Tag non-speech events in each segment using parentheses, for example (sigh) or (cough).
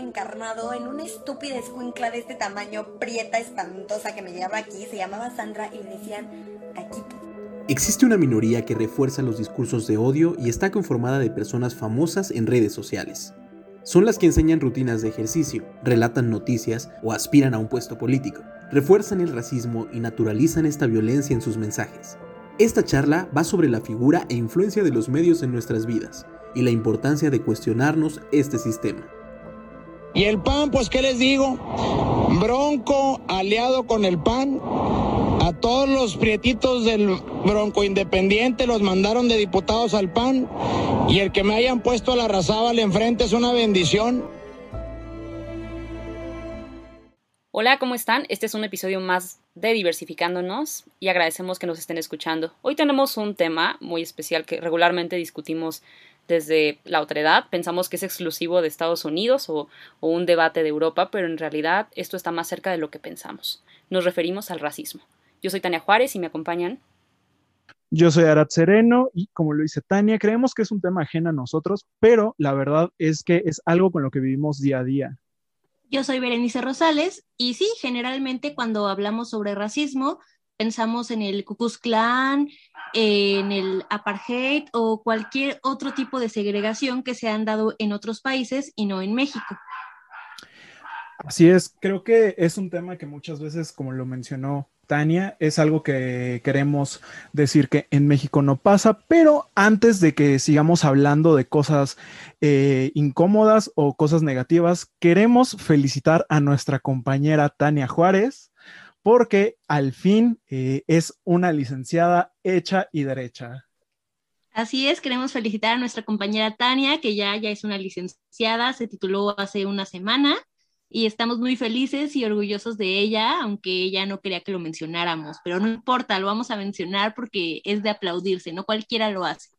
encarnado en una estúpida escuincla de este tamaño, prieta, espantosa, que me llevaba aquí. Se llamaba Sandra y le decían Taquito. Existe una minoría que refuerza los discursos de odio y está conformada de personas famosas en redes sociales. Son las que enseñan rutinas de ejercicio, relatan noticias o aspiran a un puesto político, refuerzan el racismo y naturalizan esta violencia en sus mensajes. Esta charla va sobre la figura e influencia de los medios en nuestras vidas y la importancia de cuestionarnos este sistema. Y el PAN, pues, ¿qué les digo? Bronco aliado con el PAN. A todos los prietitos del Bronco Independiente los mandaron de diputados al PAN. Y el que me hayan puesto a la Razábal enfrente es una bendición. Hola, ¿cómo están? Este es un episodio más de Diversificándonos y agradecemos que nos estén escuchando. Hoy tenemos un tema muy especial que regularmente discutimos desde la otredad. Pensamos que es exclusivo de Estados Unidos o, o un debate de Europa, pero en realidad esto está más cerca de lo que pensamos. Nos referimos al racismo. Yo soy Tania Juárez y me acompañan. Yo soy Arat Sereno y como lo dice Tania, creemos que es un tema ajeno a nosotros, pero la verdad es que es algo con lo que vivimos día a día. Yo soy Berenice Rosales y sí, generalmente cuando hablamos sobre racismo pensamos en el Ku Klux Klan, en el apartheid o cualquier otro tipo de segregación que se han dado en otros países y no en México. Así es, creo que es un tema que muchas veces, como lo mencionó Tania, es algo que queremos decir que en México no pasa, pero antes de que sigamos hablando de cosas eh, incómodas o cosas negativas, queremos felicitar a nuestra compañera Tania Juárez porque al fin eh, es una licenciada hecha y derecha. Así es, queremos felicitar a nuestra compañera Tania, que ya, ya es una licenciada, se tituló hace una semana y estamos muy felices y orgullosos de ella, aunque ella no quería que lo mencionáramos, pero no importa, lo vamos a mencionar porque es de aplaudirse, no cualquiera lo hace.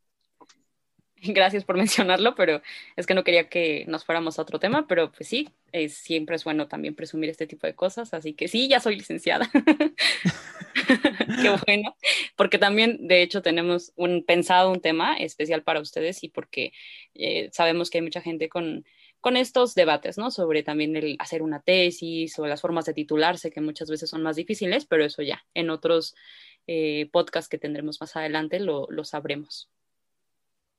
(laughs) Gracias por mencionarlo, pero es que no quería que nos fuéramos a otro tema, pero pues sí, siempre es bueno también presumir este tipo de cosas, así que sí, ya soy licenciada. (laughs) Qué bueno, porque también de hecho tenemos un pensado un tema especial para ustedes y porque eh, sabemos que hay mucha gente con con estos debates, ¿no? Sobre también el hacer una tesis o las formas de titularse, que muchas veces son más difíciles, pero eso ya en otros eh, podcasts que tendremos más adelante lo, lo sabremos.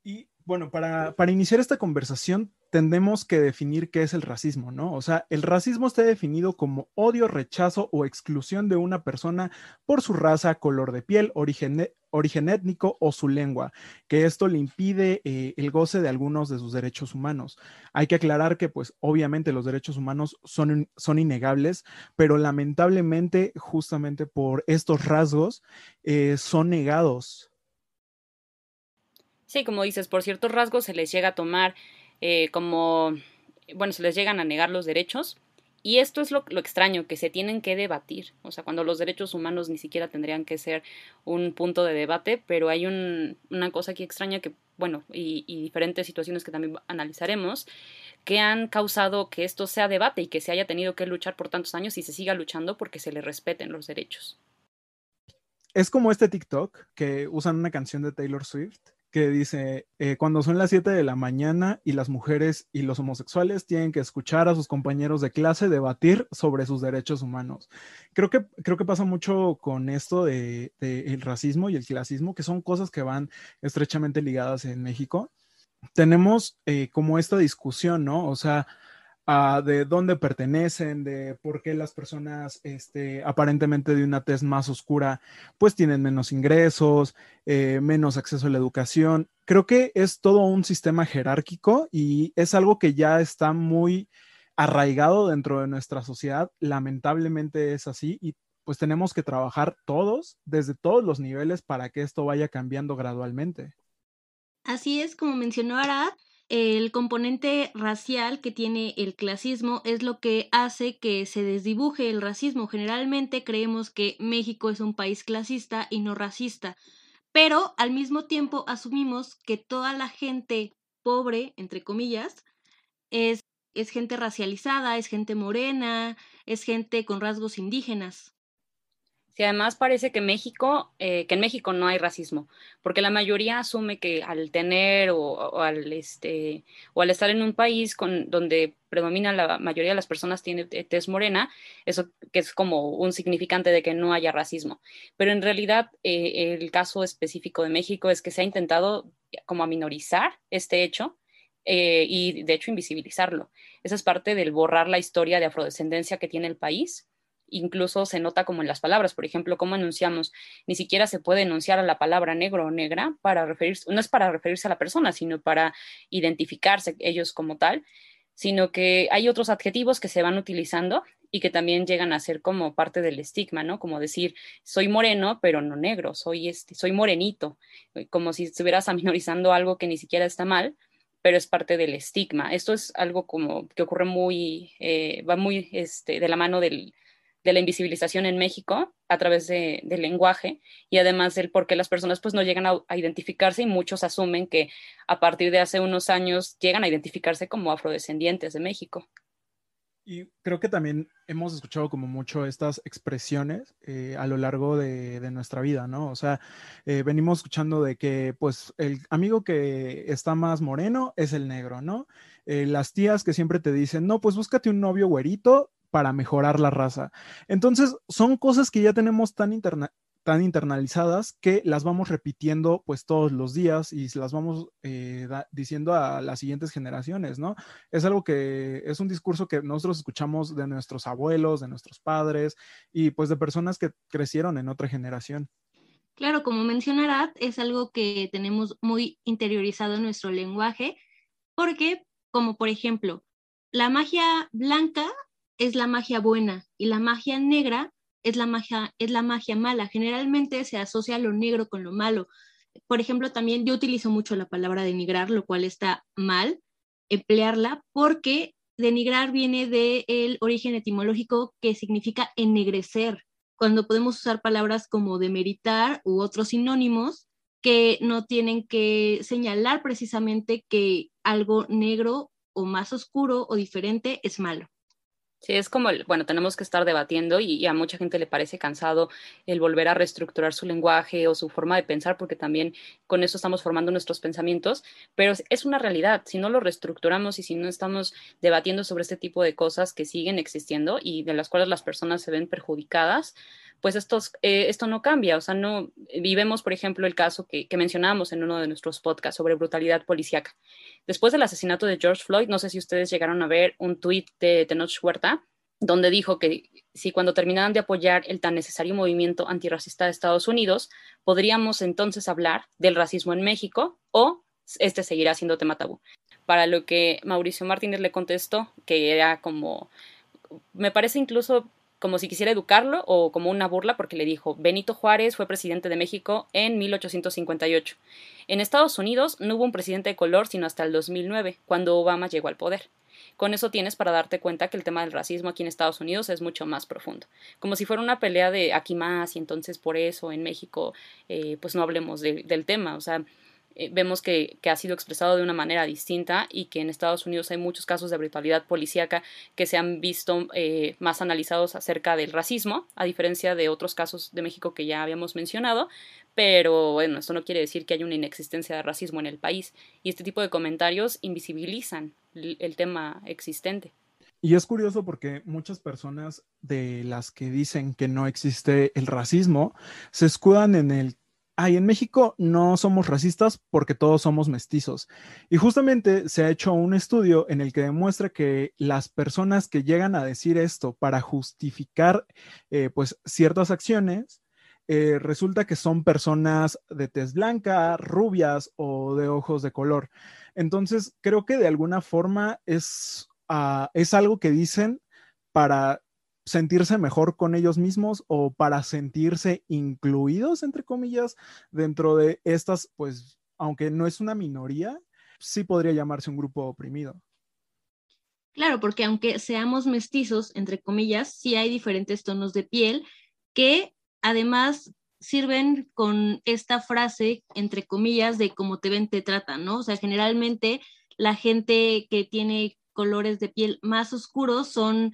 Y bueno, para, para, iniciar esta conversación, tendemos que definir qué es el racismo, ¿no? O sea, el racismo está definido como odio, rechazo o exclusión de una persona por su raza, color de piel, origen, origen étnico o su lengua, que esto le impide eh, el goce de algunos de sus derechos humanos. Hay que aclarar que, pues, obviamente los derechos humanos son, son innegables, pero lamentablemente, justamente por estos rasgos, eh, son negados Sí, como dices, por ciertos rasgos se les llega a tomar eh, como, bueno, se les llegan a negar los derechos. Y esto es lo, lo, extraño, que se tienen que debatir. O sea, cuando los derechos humanos ni siquiera tendrían que ser un punto de debate, pero hay un, una cosa aquí extraña que, bueno, y, y diferentes situaciones que también analizaremos, que han causado que esto sea debate y que se haya tenido que luchar por tantos años y se siga luchando porque se le respeten los derechos. Es como este TikTok que usan una canción de Taylor Swift que dice, eh, cuando son las 7 de la mañana y las mujeres y los homosexuales tienen que escuchar a sus compañeros de clase debatir sobre sus derechos humanos. Creo que, creo que pasa mucho con esto de, de el racismo y el clasismo, que son cosas que van estrechamente ligadas en México. Tenemos eh, como esta discusión, ¿no? O sea, de dónde pertenecen, de por qué las personas este, aparentemente de una tez más oscura pues tienen menos ingresos, eh, menos acceso a la educación. Creo que es todo un sistema jerárquico y es algo que ya está muy arraigado dentro de nuestra sociedad. Lamentablemente es así y pues tenemos que trabajar todos desde todos los niveles para que esto vaya cambiando gradualmente. Así es, como mencionó Arad, el componente racial que tiene el clasismo es lo que hace que se desdibuje el racismo. Generalmente creemos que México es un país clasista y no racista, pero al mismo tiempo asumimos que toda la gente pobre, entre comillas, es, es gente racializada, es gente morena, es gente con rasgos indígenas. Sí, además parece que México, eh, que en México no hay racismo, porque la mayoría asume que al tener o, al este o al estar en un país con donde predomina la mayoría de las personas tiene tez morena, eso que es como un significante de que no haya racismo. Pero en realidad eh, el caso específico de México es que se ha intentado como aminorizar este hecho eh, y de hecho invisibilizarlo. Esa es parte del borrar la historia de afrodescendencia que tiene el país incluso se nota como en las palabras, por ejemplo, cómo enunciamos, ni siquiera se puede enunciar a la palabra negro o negra para referirse, no es para referirse a la persona, sino para identificarse ellos como tal, sino que hay otros adjetivos que se van utilizando y que también llegan a ser como parte del estigma, ¿no? Como decir, soy moreno, pero no negro, soy, este, soy morenito, eh, como si estuvieras (laughs) aminorizando algo que ni siquiera está mal, pero es parte del estigma. Esto es algo como que ocurre muy, eh, va muy este, de la mano del, de la invisibilización en México a través de, del lenguaje y además del por qué las personas pues no llegan a, identificarse y muchos asumen que a partir de hace unos años llegan a identificarse como afrodescendientes de México. Y creo que también hemos escuchado como mucho estas expresiones eh, a lo largo de, nuestra vida, ¿no? O sea, eh, venimos escuchando de que pues el amigo que está más moreno es el negro, ¿no? Eh, las tías que siempre te dicen, no, pues búscate un novio güerito para mejorar la raza. Entonces, son cosas que ya tenemos tan, tan internalizadas que las vamos repitiendo pues todos los días y las vamos eh, diciendo a las siguientes generaciones, ¿no? Es algo que es un discurso que nosotros escuchamos de nuestros abuelos, de nuestros padres y pues de personas que crecieron en otra generación. Claro, como mencionará, es algo que tenemos muy interiorizado en nuestro lenguaje, porque, como por ejemplo, la magia blanca es la magia buena y la magia negra es la magia, es la magia mala. Generalmente se asocia lo negro con lo malo. Por ejemplo, también yo utilizo mucho la palabra denigrar, lo cual está mal emplearla porque denigrar viene del origen etimológico que significa ennegrecer, cuando podemos usar palabras como demeritar u otros sinónimos que no tienen que señalar precisamente que algo negro o más oscuro o diferente es malo. Sí, es como, bueno, tenemos que estar debatiendo y, a mucha gente le parece cansado el volver a reestructurar su lenguaje o su forma de pensar, porque también con eso estamos formando nuestros pensamientos, pero es una realidad. Si no lo reestructuramos y si no estamos debatiendo sobre este tipo de cosas que siguen existiendo y de las cuales las personas se ven perjudicadas, pues estos, eh, esto no cambia. O sea, no vivemos, por ejemplo, el caso que, que mencionábamos en uno de nuestros podcasts sobre brutalidad policíaca. Después del asesinato de George Floyd, no sé si ustedes llegaron a ver un tuit de Tenoch Huerta, donde dijo que si cuando terminaran de apoyar el tan necesario movimiento antirracista de Estados Unidos, podríamos entonces hablar del racismo en México o este seguirá siendo tema tabú. Para lo que Mauricio Martínez le contestó, que era como, me parece incluso como si quisiera educarlo o como una burla porque le dijo, Benito Juárez fue presidente de México en 1858. En Estados Unidos no hubo un presidente de color sino hasta el 2009, cuando Obama llegó al poder. Con eso tienes para darte cuenta que el tema del racismo aquí en Estados Unidos es mucho más profundo. Como si fuera una pelea de aquí más y entonces por eso en México eh, pues no hablemos del tema. O sea, eh, vemos que, ha sido expresado de una manera distinta y que en Estados Unidos hay muchos casos de brutalidad policíaca que se han visto eh, más analizados acerca del racismo, a diferencia de otros casos de México que ya habíamos mencionado, pero bueno, esto no quiere decir que haya una inexistencia de racismo en el país y este tipo de comentarios invisibilizan el tema existente. Y es curioso porque muchas personas de las que dicen que no existe el racismo se escudan en el ay, en México no somos racistas porque todos somos mestizos. Y justamente se ha hecho un estudio en el que demuestra que las personas que llegan a decir esto para justificar eh, pues ciertas acciones, eh, resulta que son personas de tez blanca, rubias o de ojos de color. Entonces, creo que de alguna forma es, ah, es algo que dicen para sentirse mejor con ellos mismos o para sentirse incluidos, entre comillas, dentro de estas, pues, aunque no es una minoría, sí podría llamarse un grupo oprimido. Claro, porque aunque seamos mestizos, entre comillas, sí hay diferentes tonos de piel que además sirven con esta frase, entre comillas, de cómo te ven, te tratan, ¿no? O sea, generalmente la gente que tiene colores de piel más oscuros son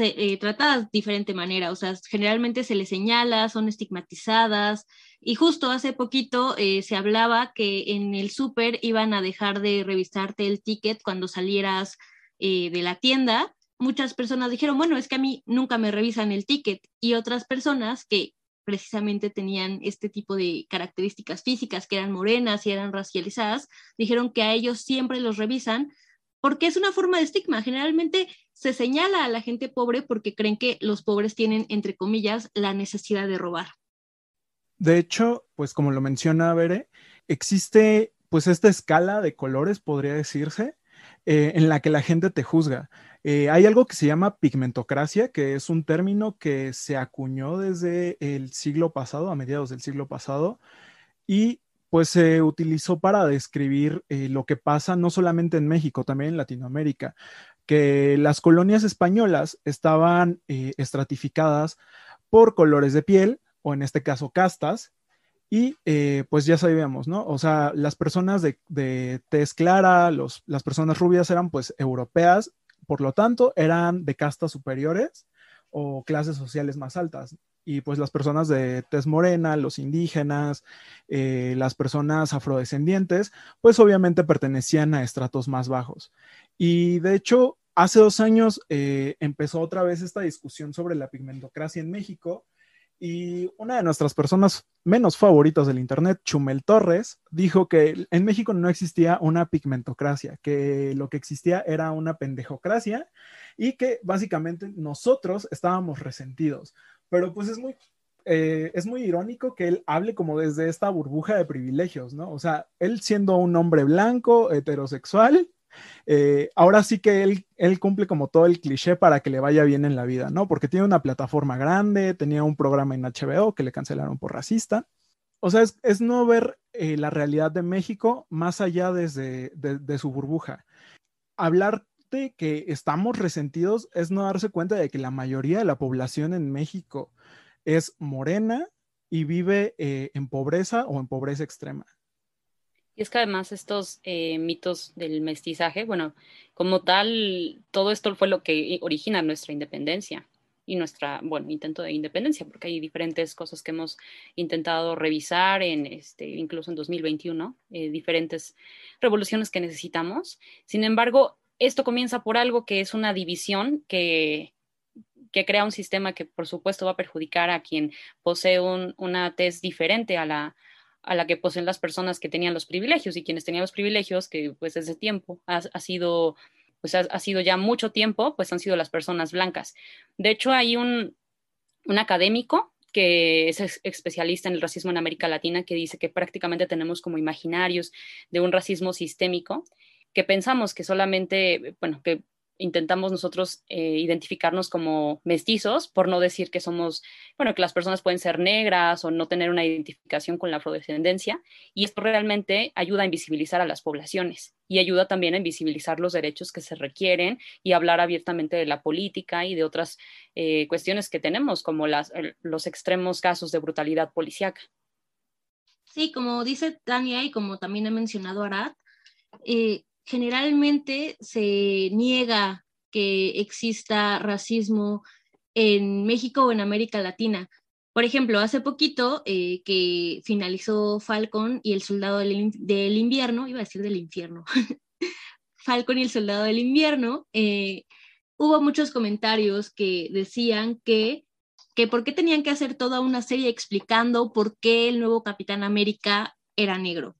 eh, tratadas de diferente manera, o sea, generalmente se les señala, son estigmatizadas y justo hace poquito eh, se hablaba que en el súper iban a dejar de revisarte el ticket cuando salieras eh, de la tienda. Muchas personas dijeron, bueno, es que a mí nunca me revisan el ticket y otras personas que precisamente tenían este tipo de características físicas, que eran morenas y eran racializadas, dijeron que a ellos siempre los revisan porque es una forma de estigma. Generalmente se señala a la gente pobre porque creen que los pobres tienen, entre comillas, la necesidad de robar. De hecho, pues como lo menciona Bere, existe pues esta escala de colores, podría decirse, eh, en la que la gente te juzga. Eh, hay algo que se llama pigmentocracia, que es un término que se acuñó desde el siglo pasado, a mediados del siglo pasado, y pues se utilizó para describir eh, lo que pasa no solamente en México, también en Latinoamérica, que las colonias españolas estaban eh, estratificadas por colores de piel, o en este caso castas, y eh, pues ya sabíamos, ¿no? O sea, las personas de, de tez clara, los, las personas rubias eran pues europeas, por lo tanto eran de castas superiores o clases sociales más altas y pues las personas de tez morena, los indígenas, eh, las personas afrodescendientes, pues obviamente pertenecían a estratos más bajos. Y de hecho, hace dos años eh, empezó otra vez esta discusión sobre la pigmentocracia en México y una de nuestras personas menos favoritas del Internet, Chumel Torres, dijo que en México no existía una pigmentocracia, que lo que existía era una pendejocracia y que básicamente nosotros estábamos resentidos pero pues es muy, eh, es muy irónico que él hable como desde esta burbuja de privilegios, ¿no? O sea, él siendo un hombre blanco, heterosexual, eh, ahora sí que él, cumple como todo el cliché para que le vaya bien en la vida, ¿no? Porque tiene una plataforma grande, tenía un programa en HBO que le cancelaron por racista. O sea, es, no ver eh, la realidad de México más allá desde de su burbuja. Hablar que estamos resentidos es no darse cuenta de que la mayoría de la población en México es morena y vive eh, en pobreza o en pobreza extrema. Es que además estos eh, mitos del mestizaje, bueno, como tal, todo esto fue lo que origina nuestra independencia y nuestra, bueno, intento de independencia, porque hay diferentes cosas que hemos intentado revisar en este, incluso en 2021, eh, diferentes revoluciones que necesitamos. Sin embargo, esto comienza por algo que es una división que, que crea un sistema que por supuesto va a perjudicar a quien posee una tez diferente a la, a la que poseen las personas que tenían los privilegios y quienes tenían los privilegios, que pues desde tiempo ha, sido, pues ha, sido ya mucho tiempo, pues han sido las personas blancas. De hecho, hay un, un académico que es especialista en el racismo en América Latina, que dice que prácticamente tenemos como imaginarios de un racismo sistémico que pensamos que solamente, bueno, que intentamos nosotros eh, identificarnos como mestizos, por no decir que somos, bueno, que las personas pueden ser negras o no tener una identificación con la afrodescendencia, y esto realmente ayuda a invisibilizar a las poblaciones y ayuda también a invisibilizar los derechos que se requieren y hablar abiertamente de la política y de otras eh, cuestiones que tenemos, como las, los extremos casos de brutalidad policíaca. Sí, como dice Tania y como también ha mencionado Arad, eh, generalmente se niega que exista racismo en México o en América Latina. Por ejemplo, hace poquito eh, que finalizó Falcon y el Soldado del, Invierno, iba a decir del infierno, (laughs) Falcon y el Soldado del Invierno, eh, hubo muchos comentarios que decían que que por qué tenían que hacer toda una serie explicando por qué el nuevo Capitán América era negro.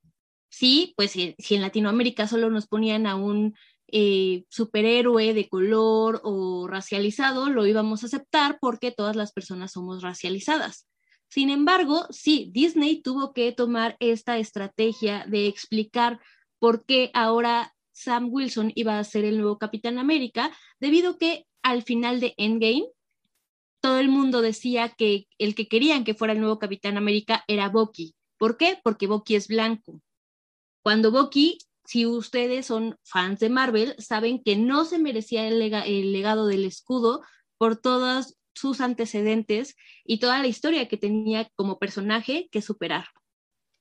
Sí, pues si, en Latinoamérica solo nos ponían a un eh, superhéroe de color o racializado, lo íbamos a aceptar porque todas las personas somos racializadas. Sin embargo, sí, Disney tuvo que tomar esta estrategia de explicar por qué ahora Sam Wilson iba a ser el nuevo Capitán América, debido que al final de Endgame, todo el mundo decía que el que querían que fuera el nuevo Capitán América era Bucky. ¿Por qué? Porque Bucky es blanco. Cuando Bucky, si ustedes son fans de Marvel, saben que no se merecía el, el legado del escudo por todas sus antecedentes y toda la historia que tenía como personaje que superar.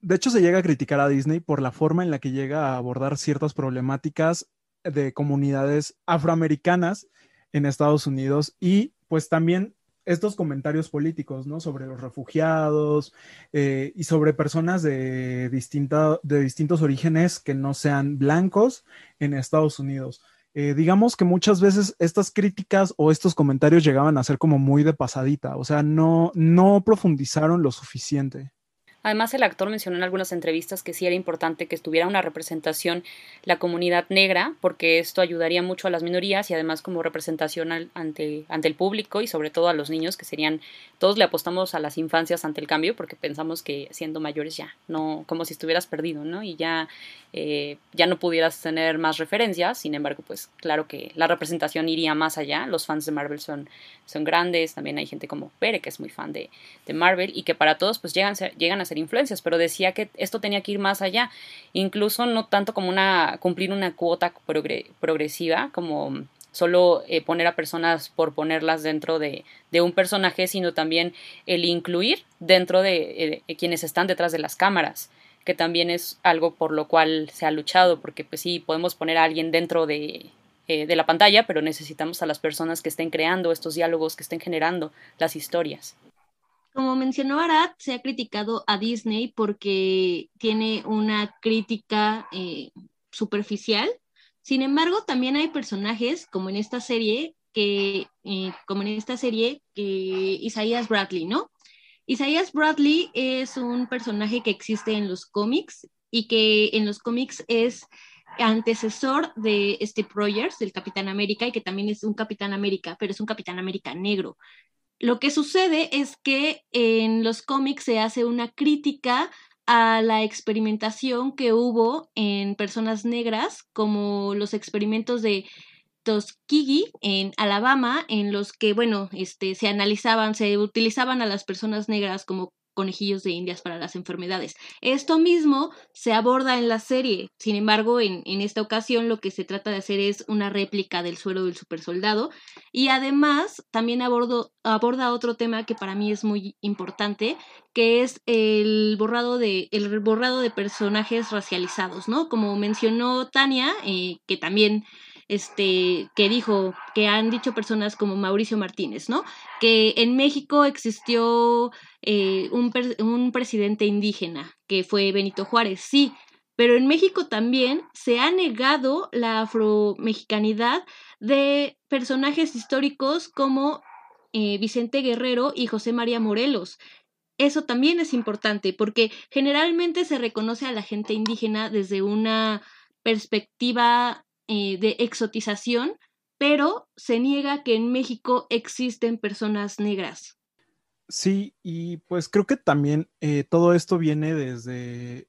De hecho, se llega a criticar a Disney por la forma en la que llega a abordar ciertas problemáticas de comunidades afroamericanas en Estados Unidos y pues también estos comentarios políticos, ¿no? Sobre los refugiados eh, y sobre personas de, de distintos orígenes que no sean blancos en Estados Unidos. Eh, digamos que muchas veces estas críticas o estos comentarios llegaban a ser como muy de pasadita, o sea, no, no profundizaron lo suficiente. Además, el actor mencionó en algunas entrevistas que sí era importante que estuviera una representación la comunidad negra, porque esto ayudaría mucho a las minorías y además como representación ante, ante el público y sobre todo a los niños, que serían, todos le apostamos a las infancias ante el cambio, porque pensamos que siendo mayores ya, no, como si estuvieras perdido, ¿no? Y ya eh, ya no pudieras tener más referencias, sin embargo, pues claro que la representación iría más allá, los fans de Marvel son, son grandes, también hay gente como Pere, que es muy fan de, de Marvel, y que para todos pues llegan, llegan a ser influencias, pero decía que esto tenía que ir más allá, incluso no tanto como una, cumplir una cuota progresiva, como solo eh, poner a personas por ponerlas dentro de, de, un personaje, sino también el incluir dentro de eh, quienes están detrás de las cámaras que también es algo por lo cual se ha luchado, porque pues sí, podemos poner a alguien dentro de, eh, de la pantalla, pero necesitamos a las personas que estén creando estos diálogos, que estén generando las historias. Como mencionó Arad, se ha criticado a Disney porque tiene una crítica eh, superficial. Sin embargo, también hay personajes, como en esta serie, que, eh, como en esta serie, que Isaías Bradley, ¿no? Isaías Bradley es un personaje que existe en los cómics y que en los cómics es antecesor de Steve Rogers, del Capitán América, y que también es un Capitán América, pero es un Capitán América negro. Lo que sucede es que en los cómics se hace una crítica a la experimentación que hubo en personas negras, como los experimentos de Tuskegee en Alabama, en los que, bueno, este, se analizaban, se utilizaban a las personas negras como conejillos de indias para las enfermedades. Esto mismo se aborda en la serie, sin embargo, en, en esta ocasión lo que se trata de hacer es una réplica del suero del supersoldado y además también abordo, aborda otro tema que para mí es muy importante, que es el borrado de, el borrado de personajes racializados, ¿no? Como mencionó Tania, eh, que también este, que dijo, que han dicho personas como Mauricio Martínez, ¿no? Que en México existió eh, un, presidente indígena, que fue Benito Juárez, sí, pero en México también se ha negado la afromexicanidad de personajes históricos como eh, Vicente Guerrero y José María Morelos. Eso también es importante porque generalmente se reconoce a la gente indígena desde una perspectiva eh, de exotización, pero se niega que en México existen personas negras. Sí, y pues creo que también eh, todo esto viene desde,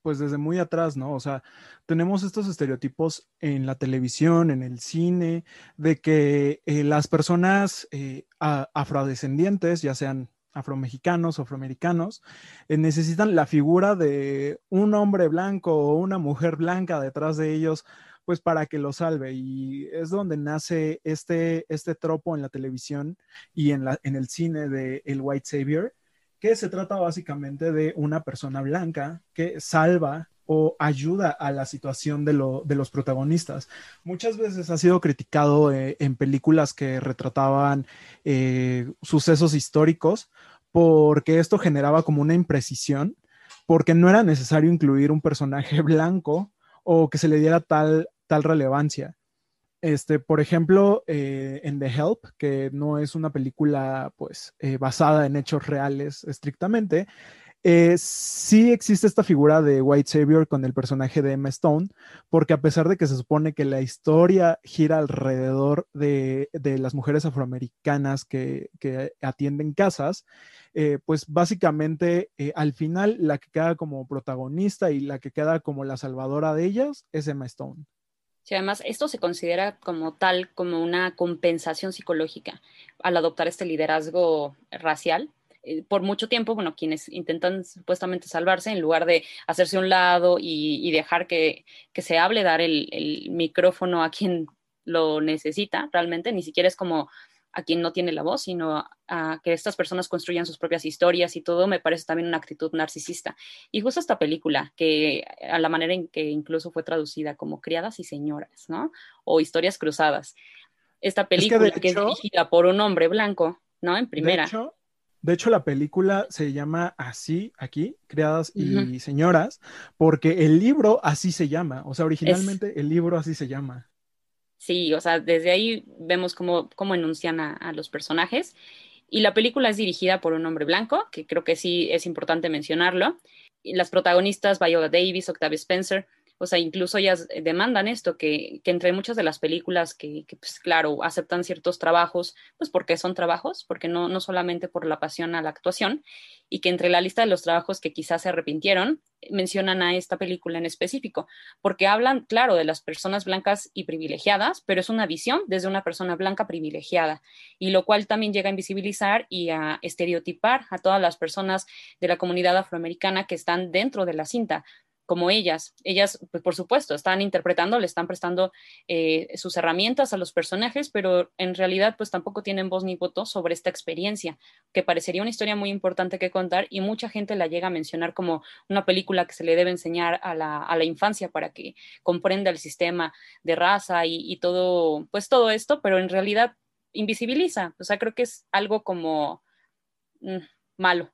pues desde muy atrás, ¿no? O sea, tenemos estos estereotipos en la televisión, en el cine, de que eh, las personas afrodescendientes, ya sean afromexicanos, afroamericanos, necesitan la figura de un hombre blanco o una mujer blanca detrás de ellos pues para que lo salve. Y es donde nace este, este tropo en la televisión y en, la, en el cine de El White Savior, que se trata básicamente de una persona blanca que salva o ayuda a la situación de, los protagonistas. Muchas veces ha sido criticado eh, en películas que retrataban eh, sucesos históricos porque esto generaba como una imprecisión, porque no era necesario incluir un personaje (laughs) blanco o que se le diera tal tal relevancia. Este, por ejemplo, eh, en The Help, que no es una película pues eh, basada en hechos reales estrictamente, eh, sí existe esta figura de White Savior con el personaje de Emma Stone, porque a pesar de que se supone que la historia gira alrededor de, de las mujeres afroamericanas que, que atienden casas, pues básicamente al final la que queda como protagonista y la que queda como la salvadora de ellas es Emma Stone. Sí, además, esto se considera como tal, como una compensación psicológica al adoptar este liderazgo racial eh, por mucho tiempo, bueno, quienes intentan supuestamente salvarse, en lugar de hacerse un lado y, dejar que, se hable, dar el, el, micrófono a quien lo necesita realmente, ni siquiera es como a quien no tiene la voz, sino a que estas personas construyan sus propias historias y todo, me parece también una actitud narcisista. Y justo esta película, que a la manera en que incluso fue traducida como Criadas y Señoras, ¿no? O Historias Cruzadas. Esta película que, es dirigida por un hombre blanco, ¿no? En primera. De hecho, la película se llama así aquí, Criadas y Señoras, porque el libro así se llama. O sea, originalmente el libro así se llama. Sí, o sea, desde ahí vemos cómo, cómo enuncian a, los personajes. Y la película es dirigida por un hombre blanco, que creo que sí es importante mencionarlo. Y las protagonistas, Viola Davis, Octavia Spencer, o sea, incluso ellas demandan esto, que, entre muchas de las películas que, pues claro, aceptan ciertos trabajos, pues porque son trabajos, porque no, no solamente por la pasión a la actuación, y que entre la lista de los trabajos que quizás se arrepintieron, mencionan a esta película en específico, porque hablan, claro, de las personas blancas y privilegiadas, pero es una visión desde una persona blanca privilegiada, y lo cual también llega a invisibilizar y a estereotipar a todas las personas de la comunidad afroamericana que están dentro de la cinta, como ellas. Ellas, pues, por supuesto, están interpretando, le están prestando eh, sus herramientas a los personajes, pero en realidad, pues tampoco tienen voz ni voto sobre esta experiencia, que parecería una historia muy importante que contar y mucha gente la llega a mencionar como una película que se le debe enseñar a la, infancia para que comprenda el sistema de raza y, todo, pues todo esto, pero en realidad invisibiliza. O sea, creo que es algo como mm, malo.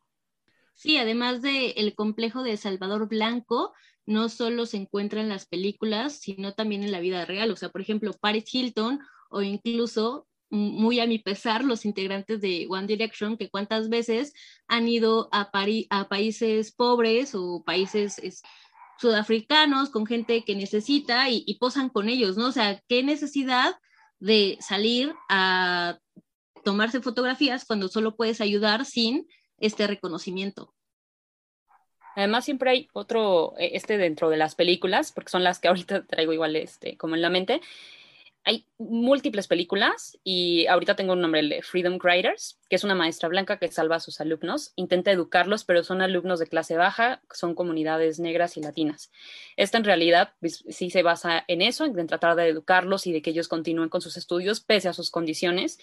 Sí, además del el complejo de Salvador Blanco, no solo se encuentra en las películas, sino también en la vida real. O sea, por ejemplo, Paris Hilton o incluso, muy a mi pesar, los integrantes de One Direction, que cuántas veces han ido a, a países pobres o países sudafricanos con gente que necesita y, y posan con ellos, ¿no? O sea, qué necesidad de salir a tomarse fotografías cuando solo puedes ayudar sin este reconocimiento. Además, siempre hay otro, e, este dentro de las películas, porque son las que (laughs) ahorita traigo igual este, como en la mente. Hay múltiples películas y ahorita tengo un nombre, Freedom Writers, que es una maestra blanca que salva a sus alumnos, intenta educarlos, pero son alumnos de clase baja, son comunidades negras y latinas. Esta en realidad pues, sí se basa en eso, en tratar de educarlos y de que ellos continúen con sus estudios pese a sus condiciones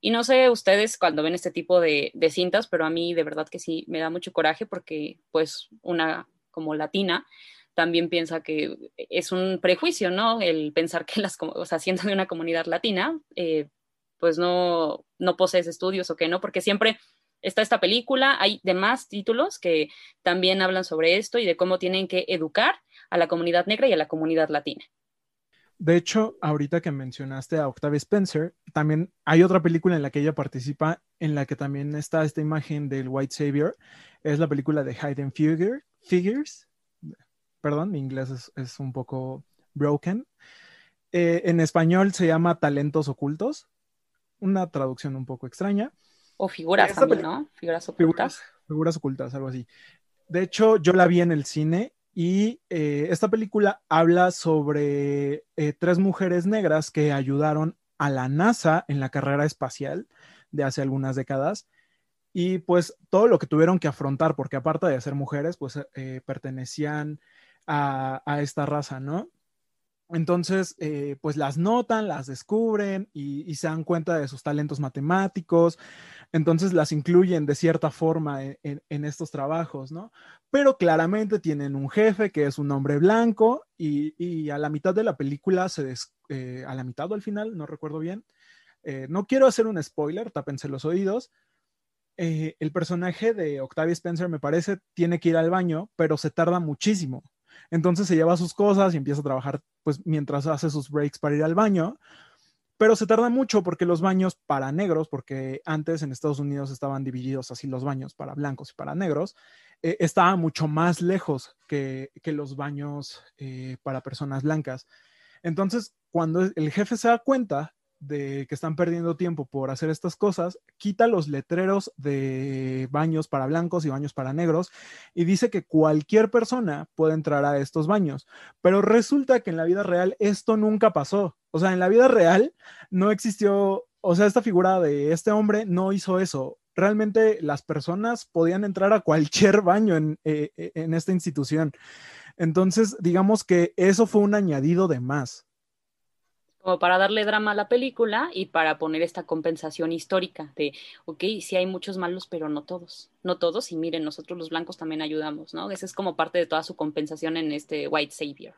y no sé ustedes cuando ven este tipo de, cintas, pero a mí de verdad que sí me da mucho coraje porque pues una como latina también piensa que es un prejuicio, ¿no? El pensar que las, o sea, siendo de una comunidad latina, eh, pues no, no posees estudios o que no, porque siempre está esta película, hay demás títulos que también hablan sobre esto y de cómo tienen que educar a la comunidad negra y a la comunidad latina. De hecho, ahorita que mencionaste a Octavia Spencer, también hay otra película en la que ella participa, en la que también está esta imagen del White Savior. Es la película de Hidden Figures. Perdón, mi inglés es, un poco broken. Eh, en español se llama Talentos Ocultos. Una traducción un poco extraña. O figuras también, ¿no? Figuras ocultas. figuras ocultas, algo así. De hecho, yo la vi en el cine y eh, esta película habla sobre eh, tres mujeres negras que ayudaron a la NASA en la carrera espacial de hace algunas décadas. Y pues todo lo que tuvieron que afrontar, porque aparte de ser mujeres, pues eh, pertenecían a, esta raza, ¿no? Entonces, pues las notan, las descubren y, se dan cuenta de sus talentos matemáticos, entonces las incluyen de cierta forma en, estos trabajos, ¿no? Pero claramente tienen un jefe que es un hombre blanco y, a la mitad de la película se des, eh, a la mitad o al final, no recuerdo bien, eh, no quiero hacer un spoiler, tápense los oídos. Eh, el personaje de Octavia Spencer me parece tiene que ir al baño, pero se tarda muchísimo. Entonces se lleva sus cosas y empieza a trabajar pues mientras hace sus breaks para ir al baño. Pero se tarda mucho porque los baños para negros, porque antes en Estados Unidos estaban divididos así los baños para blancos y para negros, eh, estaba mucho más lejos que, que los baños eh, para personas blancas. Entonces, cuando el jefe se da cuenta de que están perdiendo tiempo por hacer estas cosas, quita los letreros de baños para blancos y baños para negros y dice que cualquier persona puede entrar a estos baños. Pero resulta que en la vida real esto nunca pasó. O sea, en la vida real no existió, o sea, esta figura de este hombre no hizo eso. Realmente las personas podían entrar a cualquier baño en, eh, eh, en esta institución. Entonces, digamos que eso fue un añadido de más como para darle drama a la película y para poner esta compensación histórica de, ok, sí hay muchos malos, pero no todos, no todos, y miren, nosotros los blancos también ayudamos, ¿no? Esa es como parte de toda su compensación en este White Savior.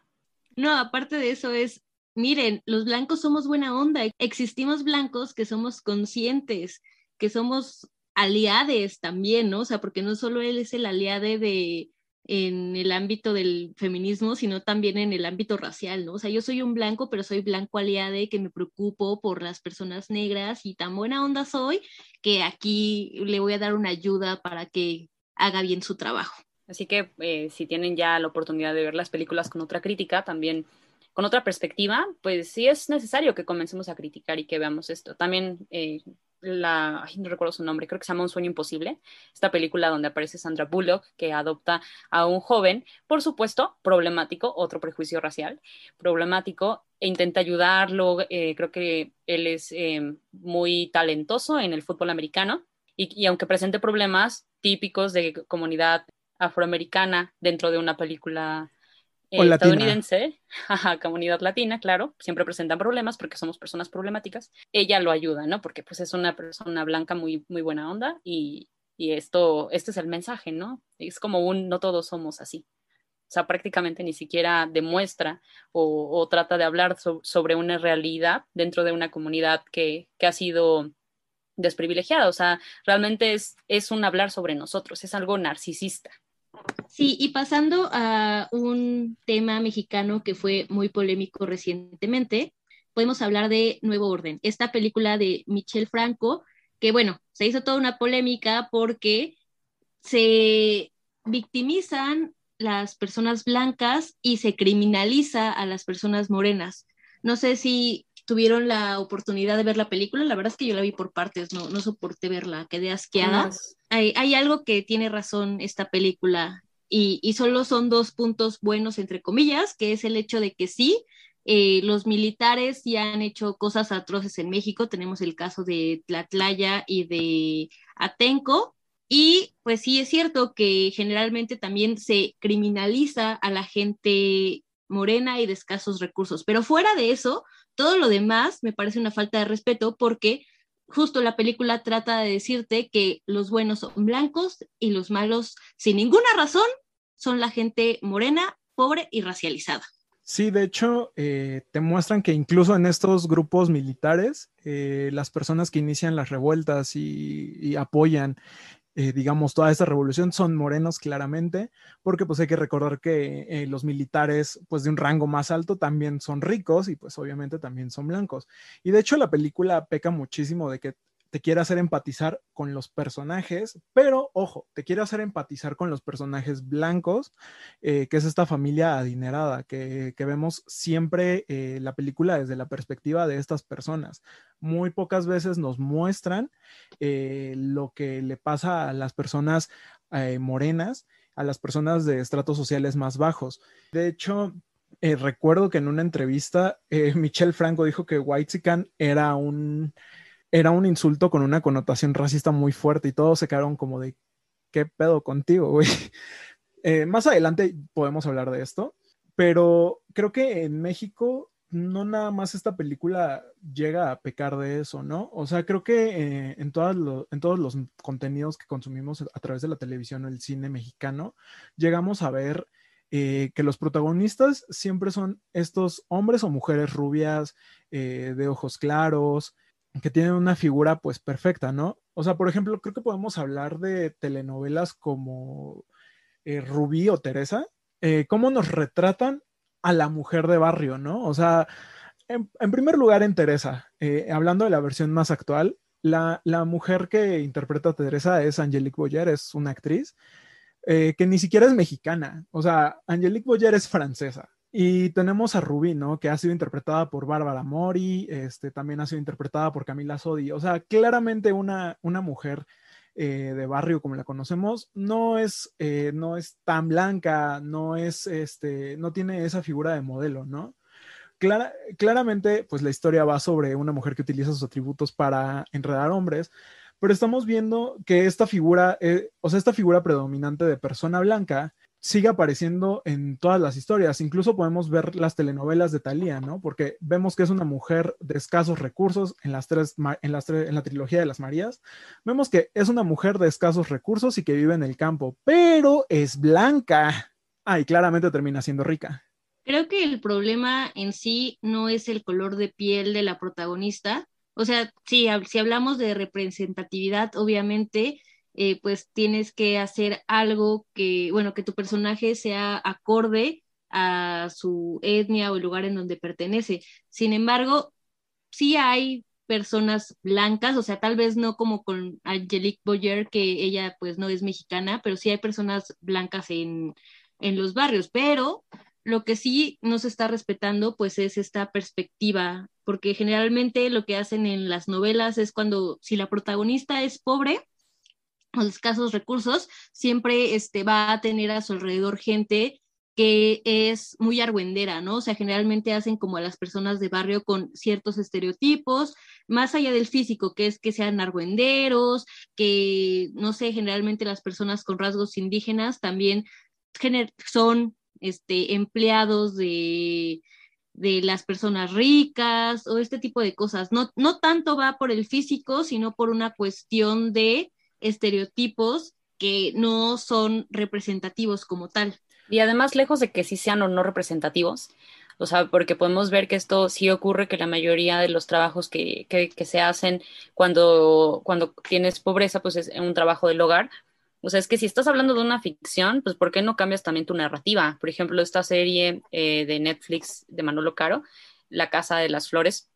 No, aparte de eso es, miren, los blancos somos buena onda, existimos blancos que somos conscientes, que somos aliades también, ¿no? O sea, porque no solo él es el aliade de en el ámbito del feminismo, sino también en el ámbito racial, ¿no? O sea, yo soy un blanco, pero soy blanco aliade que me preocupo por las personas negras y tan buena onda soy que aquí le voy a dar una ayuda para que haga bien su trabajo. Así que eh, si tienen ya la oportunidad de ver las películas con otra crítica, también con otra perspectiva, pues sí es necesario que comencemos a criticar y que veamos esto. También eh, la, no recuerdo su nombre, creo que se llama Un sueño imposible, esta película donde aparece Sandra Bullock, que adopta a un joven, por supuesto, problemático, otro prejuicio racial, problemático, e intenta ayudarlo, eh, creo que él es eh, muy talentoso en el fútbol americano, y, aunque presente problemas típicos de comunidad afroamericana dentro de una película o estadounidense, (laughs) comunidad latina, claro, siempre presentan problemas porque somos personas problemáticas, ella lo ayuda, ¿no? Porque pues es una persona blanca muy, muy buena onda y, y esto, este es el mensaje, ¿no? Es como un, no todos somos así. O sea, prácticamente ni siquiera demuestra o, o trata de hablar sobre una realidad dentro de una comunidad que, que ha sido desprivilegiada. O sea, realmente es, es un hablar sobre nosotros, es algo narcisista. Sí, y pasando a un tema mexicano que fue muy polémico recientemente, podemos hablar de Nuevo Orden, esta película de Michel Franco, que bueno, se hizo toda una polémica porque se victimizan las personas blancas y se criminaliza a las personas morenas. No sé si tuvieron la oportunidad de ver la película, la verdad es que yo la vi por partes, no, no soporté verla, quedé asqueada. Hay, hay, algo que tiene razón esta película y, solo son dos puntos buenos, entre comillas, que es el hecho de que sí, eh, los militares ya han hecho cosas atroces en México, tenemos el caso de Tlatlaya y de Atenco, y pues sí es cierto que generalmente también se criminaliza a la gente morena y de escasos recursos, pero fuera de eso, todo lo demás me parece una falta de respeto porque justo la película trata de decirte que los buenos son blancos y los malos, sin ninguna razón, son la gente morena, pobre y racializada. Sí, de hecho, eh, te muestran que incluso en estos grupos militares, eh, las personas que inician las revueltas y, y apoyan eh, digamos, toda esta revolución son morenos claramente, porque pues hay que recordar que eh, los militares, pues de un rango más alto también son ricos y pues obviamente también son blancos. Y de hecho la película peca muchísimo de que te quiere hacer empatizar con los personajes, pero ojo, te quiere hacer empatizar con los personajes blancos, eh, que es esta familia adinerada, que, vemos siempre eh, la película desde la perspectiva de estas personas. Muy pocas veces nos muestran eh, lo que le pasa a las personas morenas, a las personas de estratos sociales más bajos. De hecho, recuerdo que en una entrevista, (laughs) Michelle Franco dijo que Whitezican era un era un insulto con una connotación racista muy fuerte y todos se quedaron como de, ¿qué pedo contigo, güey? (laughs) Eh, más adelante podemos hablar de esto, pero creo que en México no nada más esta película llega a pecar de eso, ¿no? O sea, creo que eh, en, en todos los contenidos que consumimos a través de la televisión o el cine mexicano, llegamos a ver eh, que los protagonistas siempre son estos hombres o mujeres rubias, de ojos claros, que tienen una figura pues perfecta, ¿no? O sea, por ejemplo, creo que podemos hablar de telenovelas como eh, Rubí o Teresa, eh, cómo nos retratan a la mujer de barrio, ¿no? O sea, en, primer lugar en Teresa, eh, hablando de la versión más actual, la, mujer que interpreta a Teresa es Angelique Boyer, es una actriz que ni siquiera es mexicana, o sea, Angelique Boyer es francesa. Y tenemos a Rubí, ¿no? Que ha sido interpretada por Bárbara Mori, este, también ha sido interpretada por Camila Sodi. O sea, claramente una, una mujer eh, de barrio como la conocemos no es, eh, no es tan blanca, no es, este, no tiene esa figura de modelo, ¿no? claramente, pues la historia va sobre una mujer que utiliza sus atributos para enredar hombres, pero estamos viendo que esta figura, eh, o sea, esta figura predominante de persona blanca, sigue apareciendo en todas las historias. Incluso podemos ver las telenovelas de Thalía, ¿no? Porque vemos que es una mujer de escasos recursos en las tres, en las en la trilogía de las Marías. Vemos que es una mujer de escasos recursos y que vive en el campo, pero es blanca. Ah, y claramente termina siendo rica. Creo que el problema en sí no es el color de piel de la protagonista. O sea, sí, si hablamos de representatividad, obviamente eh, pues tienes que hacer algo que, bueno, que tu personaje sea acorde a su etnia o el lugar en donde pertenece. Sin embargo, sí hay personas blancas, o sea, tal vez no como con Angelique Boyer, que ella pues no es mexicana, pero sí hay personas blancas en, en los barrios, pero lo que sí no se está respetando pues es esta perspectiva, porque generalmente lo que hacen en las novelas es cuando si la protagonista es pobre, los escasos recursos, siempre este, va a tener a su alrededor gente que es muy argüendera, ¿no? O sea, generalmente hacen como a las personas de barrio con ciertos estereotipos, más allá del físico, que es que sean argüenderos, que, no sé, generalmente las personas con rasgos indígenas también son este, empleados de, de las personas ricas o este tipo de cosas. No, no tanto va por el físico, sino por una cuestión de estereotipos que no son representativos como tal. Y además, lejos de que sí sean o no representativos, o sea, porque podemos ver que esto sí ocurre, que la mayoría de los trabajos que, que, se hacen cuando, cuando tienes pobreza, pues es un trabajo del hogar. O sea, es que si estás hablando de una ficción, pues ¿por qué no cambias también tu narrativa? Por ejemplo, esta serie eh, de Netflix de Manolo Caro, La Casa de las Flores,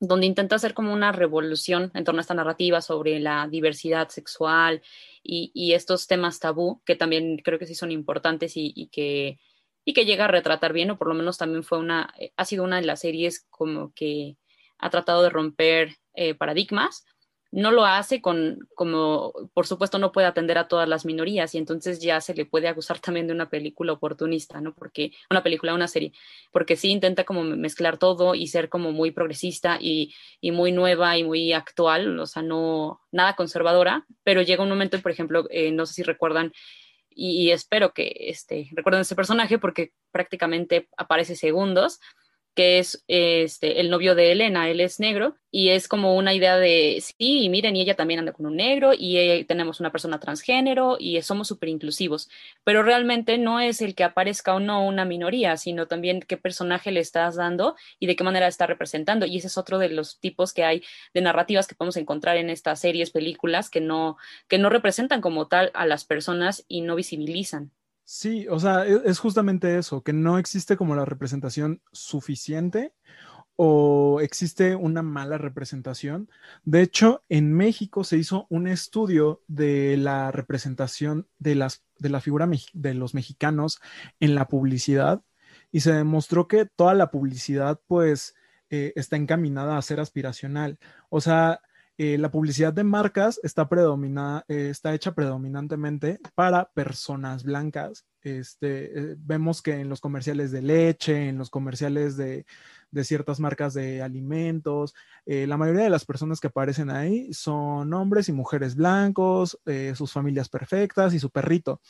donde intenta hacer como una revolución en torno a esta narrativa sobre la diversidad sexual y, estos temas tabú, que también creo que sí son importantes y, que, y que llega a retratar bien, o por lo menos también fue una, eh, ha sido una de las series como que ha tratado de romper eh, paradigmas no lo hace con, como, por supuesto, no puede atender a todas las minorías y entonces ya se le puede acusar también de una película oportunista, ¿no? Porque, una película, una serie, porque sí intenta como mezclar todo y ser como muy progresista y, muy nueva y muy actual, o sea, no, nada conservadora, pero llega un momento, por ejemplo, eh, no sé si recuerdan, y, espero que este, recuerden ese personaje porque prácticamente aparece segundos, que es este, el novio de Elena, él es negro, y es como una idea de, sí, y miren, y ella también anda con un negro, y eh, tenemos una persona transgénero, y somos súper inclusivos, pero realmente no es el que aparezca o no una minoría, sino también qué personaje le estás dando y de qué manera está representando, y ese es otro de los tipos que hay de narrativas que podemos encontrar en estas series, películas, que no, que no representan como tal a las personas y no visibilizan. Sí, o sea, e, es justamente eso, que no existe como la representación suficiente o existe una mala representación. De hecho, en México se hizo un estudio de la representación de, las, de la figura de los mexicanos en la publicidad y se demostró que toda la publicidad pues eh, está encaminada a ser aspiracional. O sea, eh, la publicidad de marcas eh, está hecha predominantemente para personas blancas. Este, eh, vemos que en los comerciales de leche, en los comerciales de, ciertas marcas de alimentos, la mayoría de las personas que aparecen ahí son hombres y mujeres blancos, sus familias perfectas y su perrito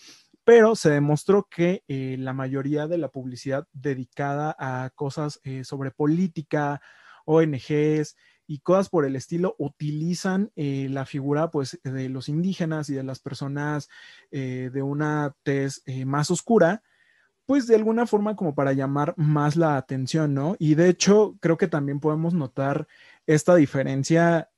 pero se demostró que la mayoría de la publicidad dedicada a cosas sobre política, ONGs, y cosas por el estilo utilizan eh, la figura pues de los indígenas y de las personas eh, de una tez eh, más oscura pues de alguna forma como para llamar más la atención, ¿no? Y de hecho creo que también podemos notar esta diferencia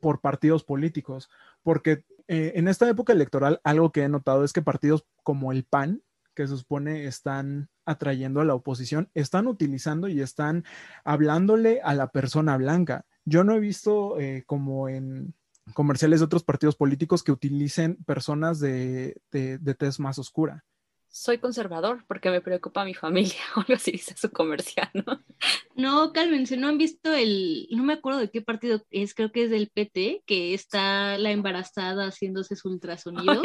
por partidos políticos, porque en esta época electoral algo que he notado es que partidos como el PAN, que se supone están atrayendo a la oposición, están utilizando y están hablándole a la persona blanca. Yo no he visto eh, como en comerciales de otros partidos políticos que utilicen personas de, de, de tez más oscura soy conservador porque me preocupa mi familia, (laughs) o algo así dice su comercial, ¿no? No, cálmense, no han visto el, no me acuerdo de qué partido es, creo que es del PT, que está la embarazada haciéndose su ultrasonido.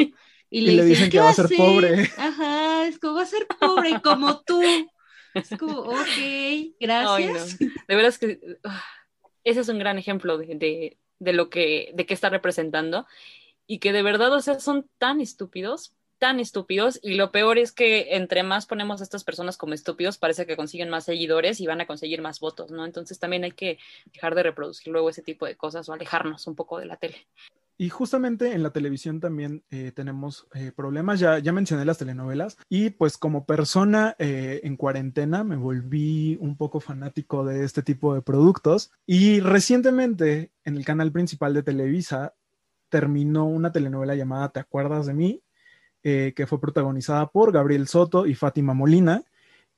Y, le, dicen, que va a ser pobre. Ajá, es como va a ser pobre como tú. Es como, ok, gracias. De verdad que ah, ese es un gran ejemplo de, de, de lo que, de qué está representando y que de verdad, o sea, son tan estúpidos, tan estúpidos y lo peor es que entre más ponemos a estas personas como estúpidos, parece que consiguen más seguidores y van a conseguir más votos, ¿no? Entonces también hay que dejar de reproducir luego ese tipo de cosas o alejarnos un poco de la tele. Y justamente en la televisión también eh, tenemos eh, problemas, ya, ya mencioné las telenovelas y pues como persona eh, en cuarentena me volví un poco fanático de este tipo de productos y recientemente en el canal principal de Televisa terminó una telenovela llamada ¿Te acuerdas de mí? Que fue protagonizada por Gabriel Soto y Fátima Molina.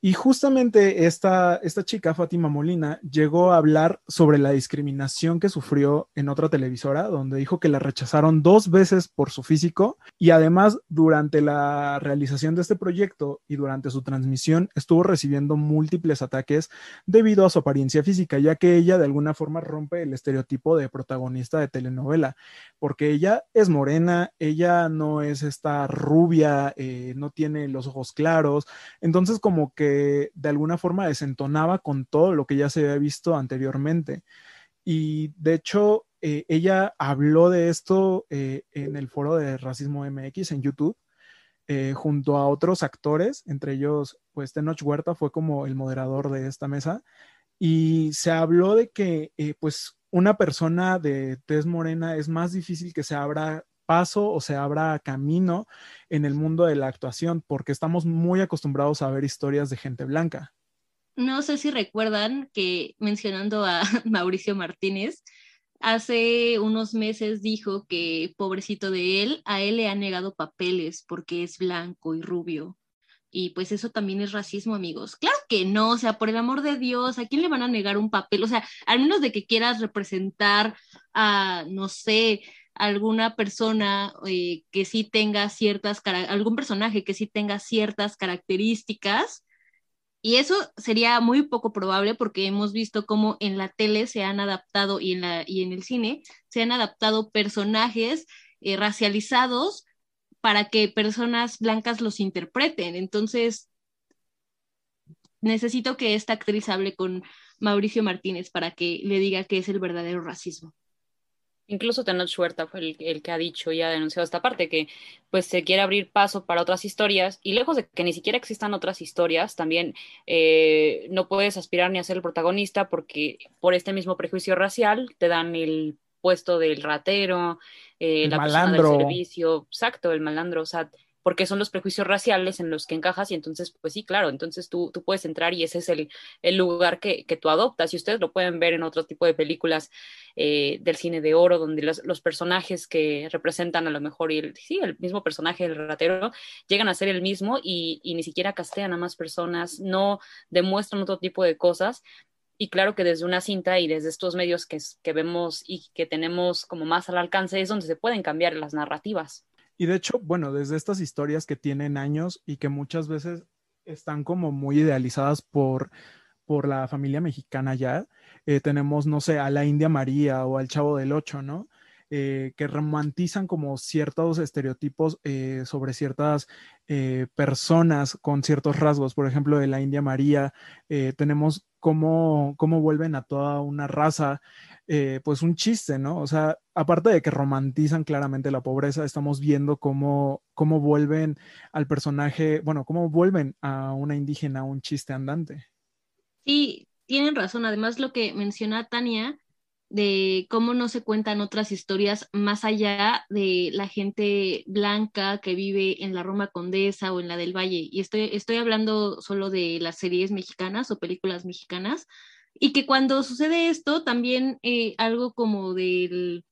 Y justamente esta, esta chica, Fátima Molina, llegó a hablar sobre la discriminación que sufrió en otra televisora, donde dijo que la rechazaron dos veces por su físico. Y además durante la realización de este proyecto y durante su transmisión estuvo recibiendo múltiples ataques debido a su apariencia física, ya que ella de alguna forma rompe el estereotipo de protagonista de telenovela, porque ella es morena, ella no es esta rubia, eh, no tiene los ojos claros, entonces como que de alguna forma desentonaba con todo lo que ya se había visto anteriormente. Y de hecho, eh, ella habló de esto eh, en el foro de Racismo MX en YouTube, eh, junto a otros actores, entre ellos, pues Tenoch Huerta fue como el moderador de esta mesa, y se habló de que, pues, una persona de tez morena es más difícil que se abra paso o se abra camino en el mundo de la actuación, porque estamos muy acostumbrados a ver historias de gente blanca. No sé si recuerdan que mencionando a (laughs) Mauricio Martínez, hace unos meses dijo que pobrecito de él, a él le han negado papeles porque es blanco y rubio. Y pues eso también es racismo, amigos. Claro que no, o sea, por el amor de Dios, ¿a quién le van a negar un papel? O sea, al menos de que quieras representar a, no sé, alguna persona eh, que sí tenga ciertas, algún personaje que sí tenga ciertas características. Y eso sería muy poco probable porque hemos visto cómo en la tele se han adaptado y en, la, y en el cine se han adaptado personajes eh, racializados para que personas blancas los interpreten. Entonces, necesito que esta actriz hable con Mauricio Martínez para que le diga qué es el verdadero racismo. Incluso Tenoch Huerta fue el, que ha dicho y ha denunciado esta parte, que pues se quiere abrir paso para otras historias y lejos de que ni siquiera existan otras historias, también eh, no puedes aspirar ni a ser el protagonista porque por este mismo prejuicio racial te dan el puesto del ratero, eh, la malandro. persona del servicio, exacto, el malandro, o sea, porque son los prejuicios raciales en los que encajas y entonces, pues sí, claro, entonces tú, tú puedes entrar y ese es el, el lugar que, que, tú adoptas y ustedes lo pueden ver en otro tipo de películas eh, del cine de oro, donde los, los, personajes que representan a lo mejor, y el, sí, el mismo personaje del ratero, llegan a ser el mismo y, y ni siquiera castean a más personas, no demuestran otro tipo de cosas, y claro que desde una cinta y desde estos medios que, que, vemos y que tenemos como más al alcance es donde se pueden cambiar las narrativas. Y de hecho, bueno, desde estas historias que tienen años y que muchas veces están como muy idealizadas por, por la familia mexicana ya, eh, tenemos, no sé, a la India María o al Chavo del Ocho, ¿no? Eh, que romantizan como ciertos estereotipos eh, sobre ciertas personas con ciertos rasgos. Por ejemplo, de la India María, tenemos cómo, cómo vuelven a toda una raza eh, pues un chiste, ¿no? O sea, aparte de que romantizan claramente la pobreza, estamos viendo cómo, cómo vuelven al personaje, bueno, cómo vuelven a una indígena un chiste andante. Sí, tienen razón. Además, lo que menciona Tania de cómo no se cuentan otras historias más allá de la gente blanca que vive en la Roma Condesa o en la del Valle. Y estoy, estoy hablando solo de las series mexicanas o películas mexicanas, y que cuando sucede esto, también eh, algo como del,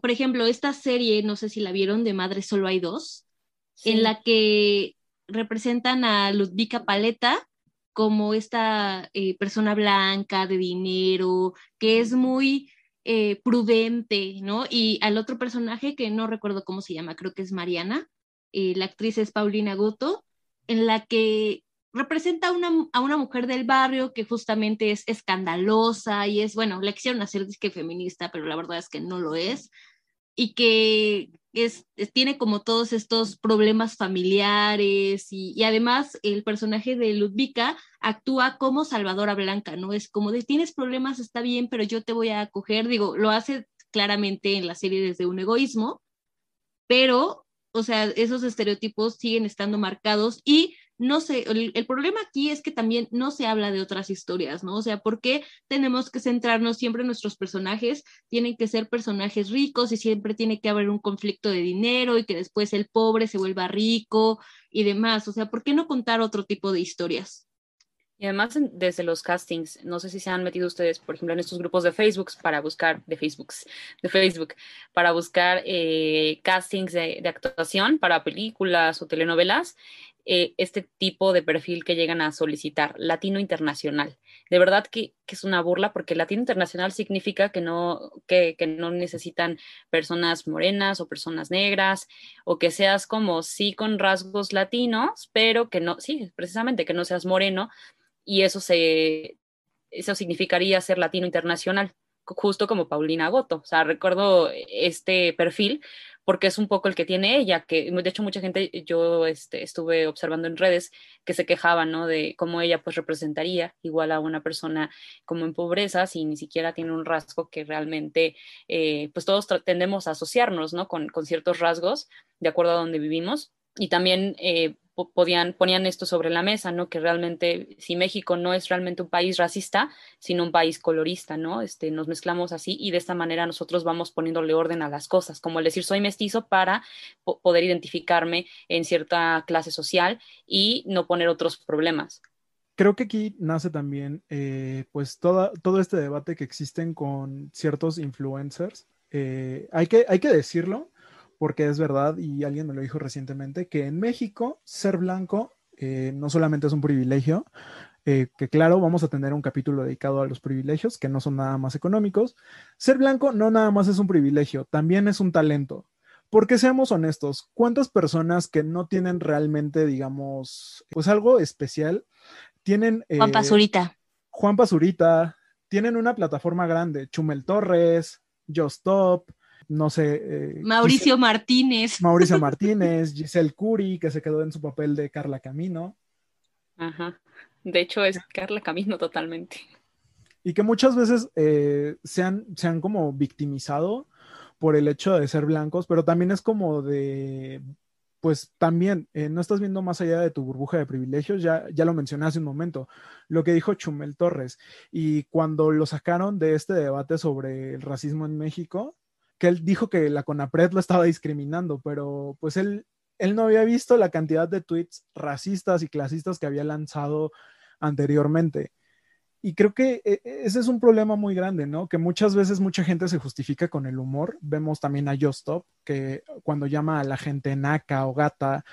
por ejemplo, esta serie, no sé si la vieron, de Madre Solo hay dos, en la que representan a Ludvika Paleta como esta eh, persona blanca de dinero, que es muy eh, prudente, ¿no? Y al otro personaje que no recuerdo cómo se llama, creo que es Mariana, eh, la actriz es Paulina Goto, en la que representa una, a una mujer del barrio que justamente es escandalosa y es, bueno, la quisieron hacer que feminista, pero la verdad es que no lo es, y que es, tiene como todos estos problemas familiares y, además el personaje de Ludvika actúa como Salvadora Blanca, ¿no? Es como de tienes problemas, está bien, pero yo te voy a acoger, digo, lo hace claramente en la serie desde un egoísmo, pero, o sea, esos estereotipos siguen estando marcados y no sé, el, problema aquí es que también no se habla de otras historias, ¿no? O sea, ¿por qué tenemos que centrarnos siempre en nuestros personajes? Tienen que ser personajes ricos y siempre tiene que haber un conflicto de dinero y que después el pobre se vuelva rico y demás. O sea, ¿por qué no contar otro tipo de historias? Y además desde los castings, no sé si se han metido ustedes, por ejemplo, en estos grupos de Facebook para buscar, de Facebook, de Facebook, para buscar eh, castings de, actuación para películas o telenovelas. Eh, este tipo de perfil que llegan a solicitar, latino internacional. De verdad que, es una burla porque latino internacional significa que no, que, no necesitan personas morenas o personas negras o que seas como sí con rasgos latinos, pero que no, sí, precisamente que no seas moreno y eso, se, eso significaría ser latino internacional justo como Paulina Goto. O sea, recuerdo este perfil porque es un poco el que tiene ella, que de hecho mucha gente, yo este, estuve observando en redes que se quejaban, ¿no? De cómo ella pues representaría igual a una persona como en pobreza si ni siquiera tiene un rasgo que realmente, eh, pues todos tendemos a asociarnos, ¿no? Con, con, ciertos rasgos de acuerdo a donde vivimos. Y también eh, podían, ponían esto sobre la mesa, ¿no? Que realmente, si México no es realmente un país racista, sino un país colorista, ¿no? Este, nos mezclamos así y de esta manera nosotros vamos poniéndole orden a las cosas, como el decir soy mestizo para poder identificarme en cierta clase social y no poner otros problemas. Creo que aquí nace también, eh, pues, toda, todo este debate que existen con ciertos influencers. Eh, hay, que, hay que decirlo, porque es verdad, y alguien me lo dijo recientemente, que en México ser blanco eh, no solamente es un privilegio, eh, que claro, vamos a tener un capítulo dedicado a los privilegios, que no son nada más económicos. Ser blanco no nada más es un privilegio, también es un talento. Porque seamos honestos, ¿cuántas personas que no tienen realmente, digamos, pues algo especial, tienen... Juan Pazurita. Juan Pazurita, tienen una plataforma grande, Chumel Torres, Just Stop, no sé. Eh, Mauricio Martínez. Mauricio (laughs) Martínez, Giselle Curi, que se quedó en su papel de Carla Camino. Ajá. De hecho, es Carla Camino totalmente. Y que muchas veces eh, se, han, se han como victimizado por el hecho de ser blancos, pero también es como de, pues también, eh, no estás viendo más allá de tu burbuja de privilegios, ya, ya lo mencioné hace un momento, lo que dijo Chumel Torres. Y cuando lo sacaron de este debate sobre el racismo en México, que él dijo que la CONAPRED lo estaba discriminando, pero pues él, él no había visto la cantidad de tweets racistas y clasistas que había lanzado anteriormente. Y creo que e, e, ese es un problema muy grande, ¿no? Que muchas veces mucha gente se justifica con el humor. Vemos también a Justop, que cuando llama a la gente naca o gata,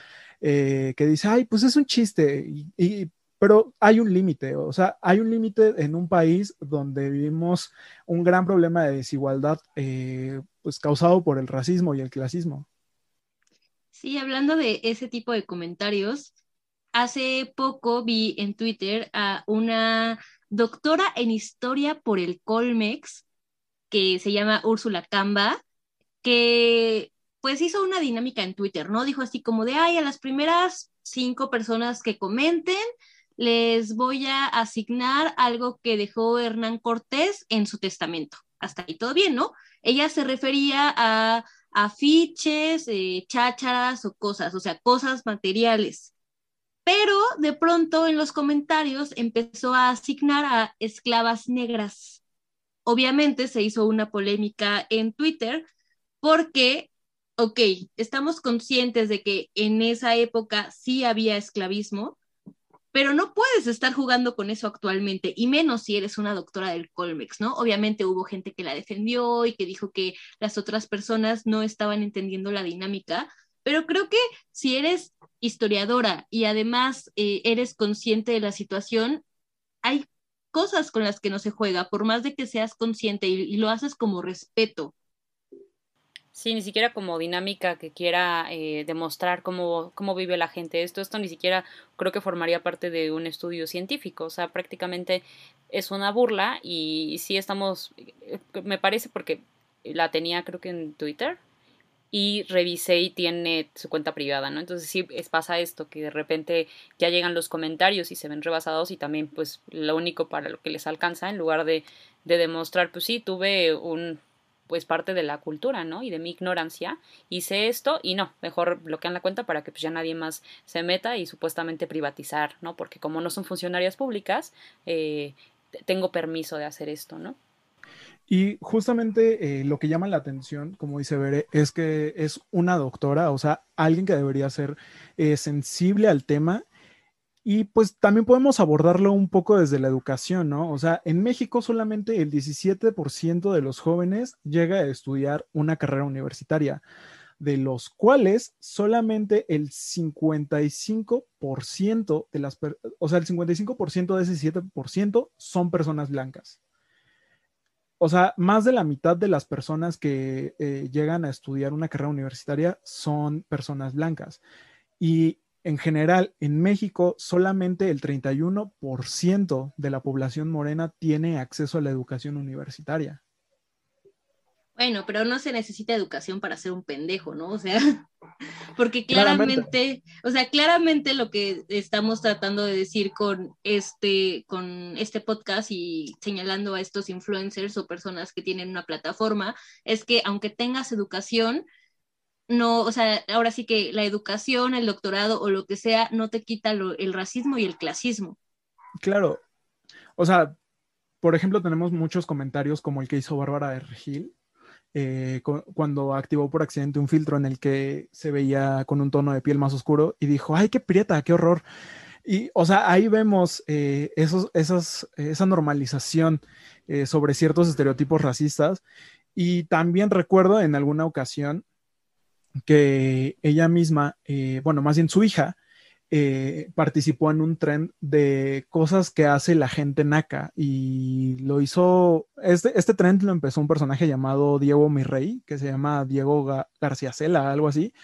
eh, que dice, ay, pues es un chiste. y pero hay un límite, o sea, hay un límite en un país donde vivimos un gran problema de desigualdad, eh, pues causado por el racismo y el clasismo. Sí, hablando de ese tipo de comentarios, hace poco vi en Twitter a una doctora en historia por el Colmex, que se llama Úrsula Camba, que pues hizo una dinámica en Twitter, ¿no? Dijo así como de, ay, a las primeras cinco personas que comenten, les voy a asignar algo que dejó Hernán Cortés en su testamento. Hasta ahí todo bien, ¿no? Ella se refería a afiches, eh, chácharas o cosas, o sea, cosas materiales. Pero de pronto en los comentarios empezó a asignar a esclavas negras. Obviamente se hizo una polémica en Twitter porque, ok, estamos conscientes de que en esa época sí había esclavismo, pero no puedes estar jugando con eso actualmente, y menos si eres una doctora del Colmex, ¿no? Obviamente hubo gente que la defendió y que dijo que las otras personas no estaban entendiendo la dinámica, Pero creo que si eres historiadora y además eh, eres consciente de la situación, hay cosas con las que no se juega, por más de que seas consciente y, lo haces como respeto. Sí, ni siquiera como dinámica que quiera eh, demostrar cómo, cómo vive la gente. Esto, esto ni siquiera creo que formaría parte de un estudio científico. O sea, prácticamente es una burla y sí estamos, eh, me parece porque la tenía creo que en Twitter, y revisé y tiene su cuenta privada, ¿no? Entonces sí pasa esto, que de repente ya llegan los comentarios y se ven rebasados y también pues lo único para lo que les alcanza, en lugar de, de demostrar, pues sí, tuve un pues parte de la cultura, ¿no? Y de mi ignorancia, hice esto y no, mejor bloquean la cuenta para que pues ya nadie más se meta y supuestamente privatizar, ¿no? Porque como no son funcionarias públicas, eh, tengo permiso de hacer esto, ¿no? Y justamente eh, lo que llama la atención, como dice Bere, es que es una doctora, o sea, alguien que debería ser eh, sensible al tema. Y pues también podemos abordarlo un poco desde la educación, ¿no? O sea, en México solamente el 17% de los jóvenes llega a estudiar una carrera universitaria, de los cuales solamente el 55% de las, o sea, el 55% de ese 7% son personas blancas o sea, más de la mitad de las personas que eh, llegan a estudiar una carrera universitaria son personas blancas. Y en general, en México, solamente el 31% de la población morena tiene acceso a la educación universitaria. Bueno, pero no se necesita educación para ser un pendejo, ¿no? O sea, (laughs) porque claramente, o sea, claramente lo que estamos tratando de decir con este, con este podcast y señalando a estos influencers o personas que tienen una plataforma, es que aunque tengas educación, no, o sea, ahora sí que la educación, el doctorado o lo que sea, no te quita el racismo y el clasismo. Claro, o sea, por ejemplo, tenemos muchos comentarios como el que hizo Bárbara de Regil, eh, cuando activó por accidente un filtro en el que se veía con un tono de piel más oscuro y dijo, ay, qué prieta, qué horror. Y, o sea, ahí vemos eh, esos, esa normalización eh, sobre ciertos estereotipos racistas. Y también recuerdo en alguna ocasión que ella misma, bueno, más bien su hija, eh, participó en un trend de cosas que hace la gente naca y lo hizo, este, este trend lo empezó un personaje llamado Diego Mirrey, que se llama Diego García Cela, algo así,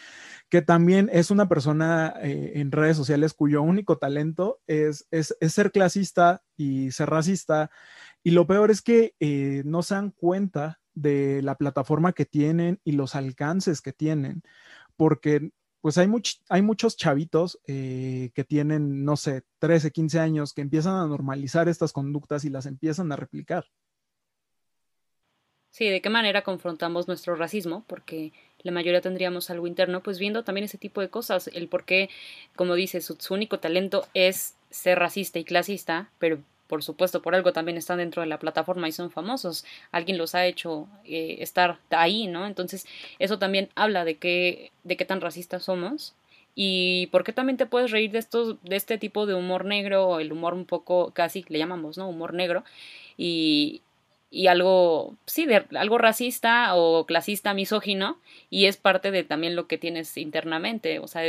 que también es una persona eh, en redes sociales cuyo único talento es, es, ser clasista y ser racista. Y lo peor es que eh, no se dan cuenta de la plataforma que tienen y los alcances que tienen, porque pues hay, hay muchos chavitos eh, que tienen, no sé, 13, 15 años, que empiezan a normalizar estas conductas y las empiezan a replicar. Sí, ¿de qué manera confrontamos nuestro racismo? Porque la mayoría tendríamos algo interno, pues viendo también ese tipo de cosas, el por qué, como dice, su único talento es ser racista y clasista, pero por supuesto, por algo también están dentro de la plataforma y son famosos. Alguien los ha hecho eh, estar ahí, ¿no? Entonces, eso también habla de qué, de qué tan racistas somos. Y por qué también te puedes reír de estos, de este tipo de humor negro, o el humor un poco, casi le llamamos, ¿no? Humor negro. Y, y algo, sí, de, algo racista o clasista, misógino, y es parte de también lo que tienes internamente, o sea,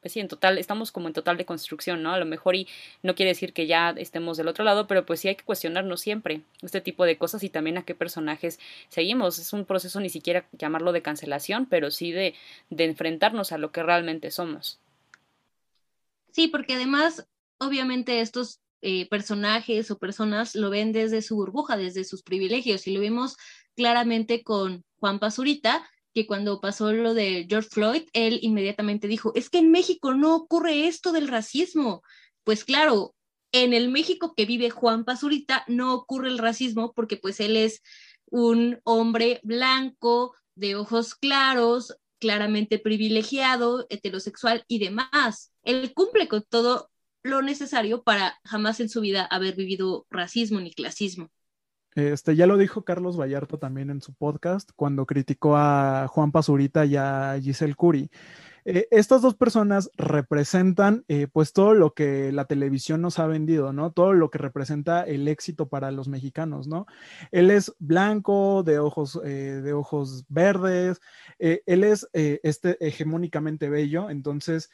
pues sí, en total, estamos como en total de construcción, ¿no? A lo mejor y no quiere decir que ya estemos del otro lado, pero pues sí hay que cuestionarnos siempre este tipo de cosas y también a qué personajes seguimos. Es un proceso ni siquiera llamarlo de cancelación, pero sí de, de enfrentarnos a lo que realmente somos. Sí, porque además, obviamente estos eh, personajes o personas lo ven desde su burbuja, desde sus privilegios, y lo vimos claramente con Juan Pazurita, que cuando pasó lo de George Floyd, él inmediatamente dijo, es que en México no ocurre esto del racismo. Pues claro, en el México que vive Juan Pazurita no ocurre el racismo porque pues él es un hombre blanco, de ojos claros, claramente privilegiado, heterosexual y demás. Él cumple con todo lo necesario para jamás en su vida haber vivido racismo ni clasismo. Este, ya lo dijo Carlos Vallarta también en su podcast cuando criticó a Juan Pazurita y a Giselle Curi. eh, estas dos personas representan eh, pues todo lo que la televisión nos ha vendido, ¿no? Todo lo que representa el éxito para los mexicanos, ¿no? Él es blanco, de ojos, eh, de ojos verdes, él es este hegemónicamente bello, entonces,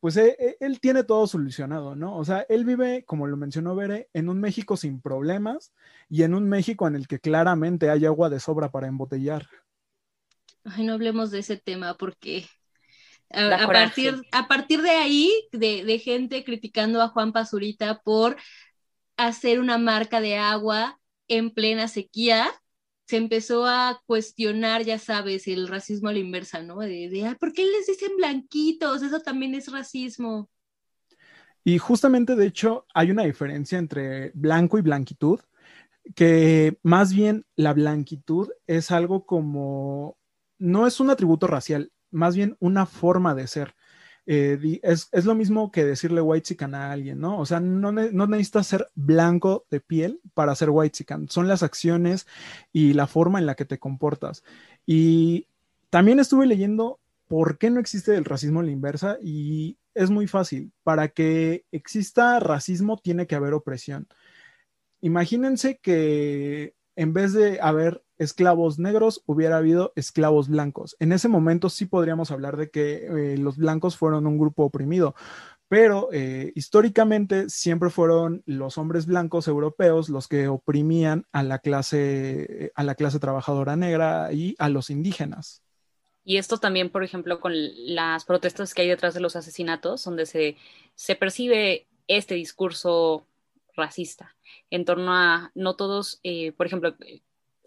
pues él tiene todo solucionado, ¿no? O sea, él vive, como lo mencionó Bere, en un México sin problemas y en un México en el que claramente hay agua de sobra para embotellar. Ay, no hablemos de ese tema porque a, partir, a partir de ahí, de, gente criticando a Juan Pazurita por hacer una marca de agua en plena sequía, se empezó a cuestionar, ya sabes, el racismo a la inversa, ¿no? De, de ¿por qué les dicen blanquitos? Eso también es racismo. Y justamente, de hecho, hay una diferencia entre blanco y blanquitud, que más bien la blanquitud es algo como, no es un atributo racial, más bien una forma de ser. Eh, es, lo mismo que decirle white chican a alguien, ¿no? O sea, no, no necesitas ser blanco de piel para ser white chican. Son las acciones y la forma en la que te comportas. Y también estuve leyendo por qué no existe el racismo en la inversa y es muy fácil. Para que exista racismo tiene que haber opresión. Imagínense que en vez de haber esclavos negros, hubiera habido esclavos blancos. En ese momento sí podríamos hablar de que eh, los blancos fueron un grupo oprimido, pero eh, históricamente siempre fueron los hombres blancos europeos los que oprimían a la clase, a la clase trabajadora negra y a los indígenas. Y esto también, por ejemplo, con las protestas que hay detrás de los asesinatos, donde se, se percibe este discurso racista en torno a no todos, eh, por ejemplo,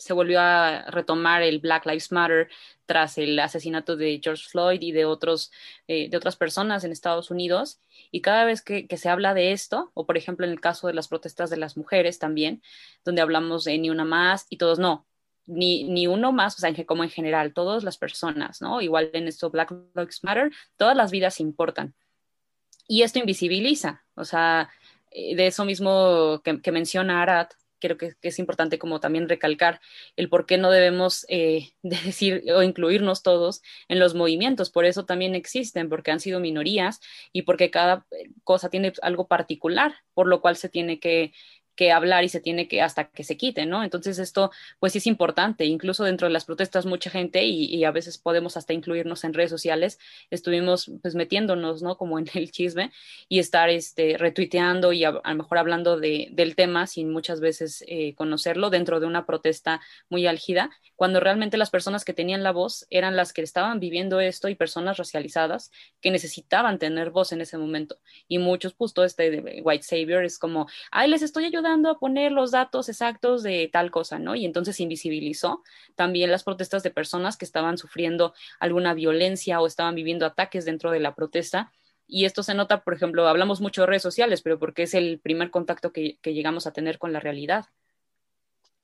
se volvió a retomar el Black Lives Matter tras el asesinato de George Floyd y de, otros, eh, de otras personas en Estados Unidos. Y cada vez que, se habla de esto, o por ejemplo en el caso de las protestas de las mujeres también, donde hablamos de ni una más y todos no, ni, ni uno más, o sea, como en general, todas las personas, ¿no? Igual en esto Black Lives Matter, todas las vidas importan. Y esto invisibiliza, o sea, eh, de eso mismo que, que menciona Arad, creo que, es importante como también recalcar el por qué no debemos eh, (laughs) decir o incluirnos todos en los movimientos. Por eso también existen, porque han sido minorías y porque cada cosa tiene algo particular, por lo cual se tiene que, que hablar y se tiene que hasta que se quite, ¿no? Entonces esto pues es importante, incluso dentro de las protestas mucha gente y, a veces podemos hasta incluirnos en redes sociales, estuvimos pues metiéndonos, ¿no? Como en el chisme y estar este, retuiteando y a, lo mejor hablando de, del tema sin muchas veces eh, conocerlo dentro de una protesta muy álgida, cuando realmente las personas que tenían la voz eran las que estaban viviendo esto y personas racializadas que necesitaban tener voz en ese momento. Y muchos, justo este de White Savior es como, ay, les estoy ayudando dando a poner los datos exactos de tal cosa, ¿no? Y entonces invisibilizó también las protestas de personas que estaban sufriendo alguna violencia o estaban viviendo ataques dentro de la protesta. Y esto se nota, por ejemplo, hablamos mucho de redes sociales, pero porque es el primer contacto que, llegamos a tener con la realidad.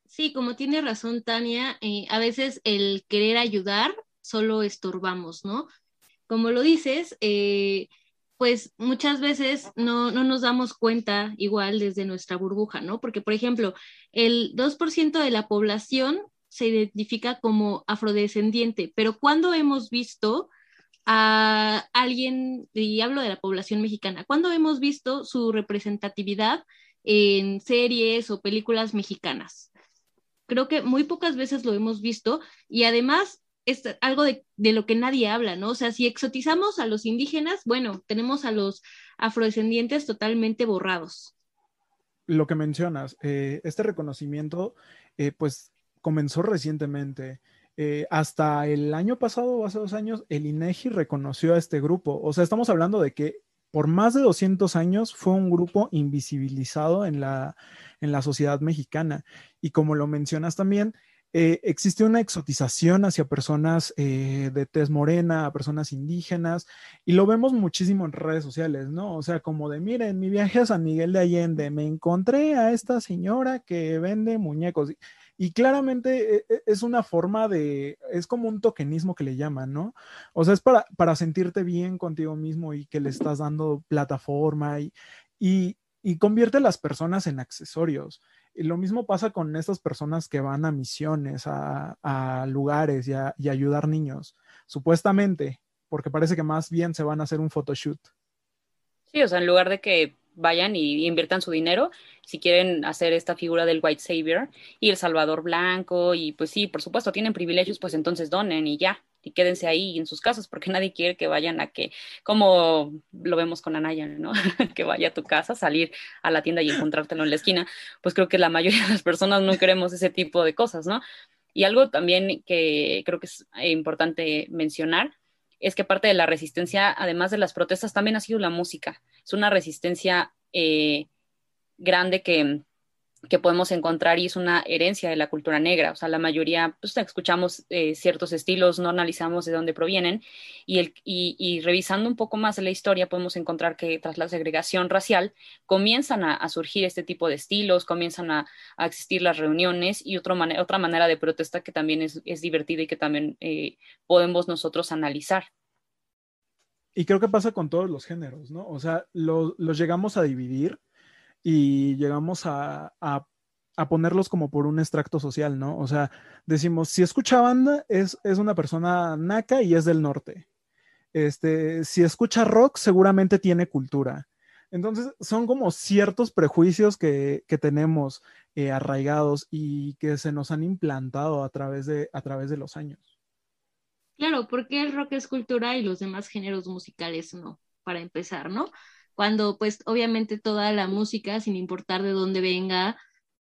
Sí, como tiene razón Tania, eh, a veces el querer ayudar solo estorbamos, ¿no? Como lo dices, eh, pues muchas veces no, nos damos cuenta igual desde nuestra burbuja, ¿no? Porque, por ejemplo, el 2% de la población se identifica como afrodescendiente, pero ¿cuándo hemos visto a alguien, y hablo de la población mexicana, ¿cuándo hemos visto su representatividad en series o películas mexicanas? Creo que muy pocas veces lo hemos visto y además es algo de, lo que nadie habla, ¿no? O sea, si exotizamos a los indígenas, bueno, tenemos a los afrodescendientes totalmente borrados. Lo que mencionas, eh, este reconocimiento, eh, pues comenzó recientemente. Eh, hasta el año pasado, hace dos años, el INEGI reconoció a este grupo. O sea, estamos hablando de que por más de 200 años fue un grupo invisibilizado en la, en la sociedad mexicana. Y como lo mencionas también, eh, existe una exotización hacia personas eh, de tez morena, a personas indígenas, y lo vemos muchísimo en redes sociales, ¿no? O sea, como de, miren, mi viaje a San Miguel de Allende, me encontré a esta señora que vende muñecos. Y claramente eh, es una forma de, es como un tokenismo que le llaman, ¿no? O sea, es para, para sentirte bien contigo mismo y que le estás dando plataforma y, y convierte a las personas en accesorios. Y lo mismo pasa con estas personas que van a misiones, a, lugares y a, ayudar niños. Supuestamente, porque parece que más bien se van a hacer un photoshoot. Sí, o sea, en lugar de que vayan y inviertan su dinero, si quieren hacer esta figura del White Savior y el Salvador Blanco, y pues sí, por supuesto, tienen privilegios, pues entonces donen y ya, y quédense ahí en sus casas, porque (laughs) nadie quiere que vayan a que, como lo vemos con Anaya, ¿no? (laughs) que vaya a tu casa, salir a la tienda y encontrártelo en la esquina, pues creo que la mayoría de las personas no queremos ese tipo de cosas, ¿no? Y algo también que creo que es importante mencionar es que parte de la resistencia, además de las protestas, también ha sido la música. Es una resistencia eh, grande que, que podemos encontrar y es una herencia de la cultura negra. O sea, la mayoría, pues escuchamos eh, ciertos estilos, no analizamos de dónde provienen y, el, y, revisando un poco más la historia podemos encontrar que tras la segregación racial comienzan a, surgir este tipo de estilos, comienzan a, existir las reuniones y otra manera de protesta que también es, es divertida y que también eh, podemos nosotros analizar. Y creo que pasa con todos los géneros, ¿no? O sea, los llegamos a dividir y llegamos a, ponerlos como por un extracto social, ¿no? O sea, decimos, si escucha banda, es, es una persona naca y es del norte. Este, si escucha rock, seguramente tiene cultura. Entonces, son como ciertos prejuicios que, tenemos eh, arraigados y que se nos han implantado a través, de, a través de los años. Claro, porque el rock es cultura y los demás géneros musicales no, para empezar, ¿no? Cuando pues obviamente toda la música, sin importar de dónde venga,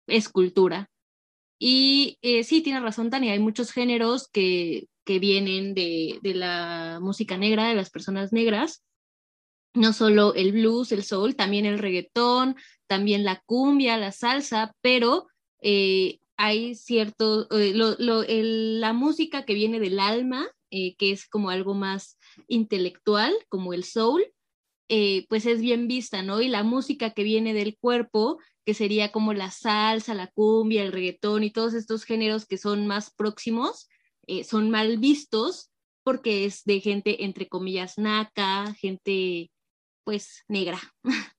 es cultura. Y eh, sí, tiene razón Tania, hay muchos géneros que, que vienen de, de, la música negra, de las personas negras, no solo el blues, el soul, también el reggaetón, también la cumbia, la salsa, pero eh, hay cierto, eh, la música que viene del alma, que es como algo más intelectual, como el soul, eh, pues es bien vista, ¿no? Y la música que viene del cuerpo, que sería como la salsa, la cumbia, el reggaetón y todos estos géneros que son más próximos, eh, son mal vistos porque es de gente, entre comillas, naca, gente, pues, negra. (laughs)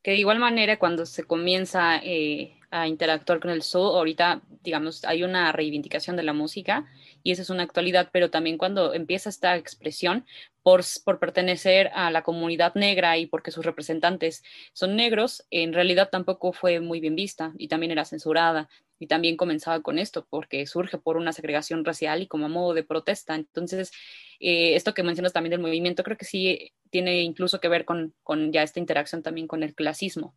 Que de igual manera, cuando se comienza eh, a interactuar con el soul, ahorita, digamos, hay una reivindicación de la música y esa es una actualidad, pero también cuando empieza esta expresión por, por pertenecer a la comunidad negra y porque sus representantes son negros, en realidad tampoco fue muy bien vista y también era censurada y también comenzaba con esto porque surge por una segregación racial y como modo de protesta. Entonces, eh, esto que mencionas también del movimiento, creo que sí tiene incluso que ver con, con ya esta interacción también con el clasismo.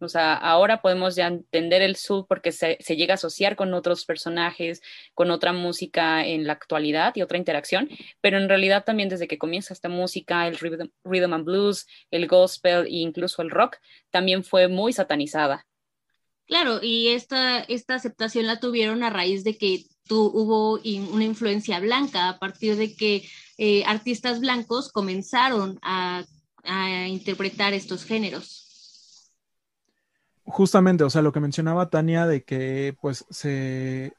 O sea, ahora podemos ya entender el sur porque se, llega a asociar con otros personajes, con otra música en la actualidad y otra interacción, pero en realidad también desde que comienza esta música, el rhythm, and blues, el gospel e incluso el rock, también fue muy satanizada. Claro, y esta, esta aceptación la tuvieron a raíz de que tu, hubo una influencia blanca, a partir de que eh, artistas blancos comenzaron a interpretar estos géneros justamente, o sea, lo que mencionaba Tania de que pues se,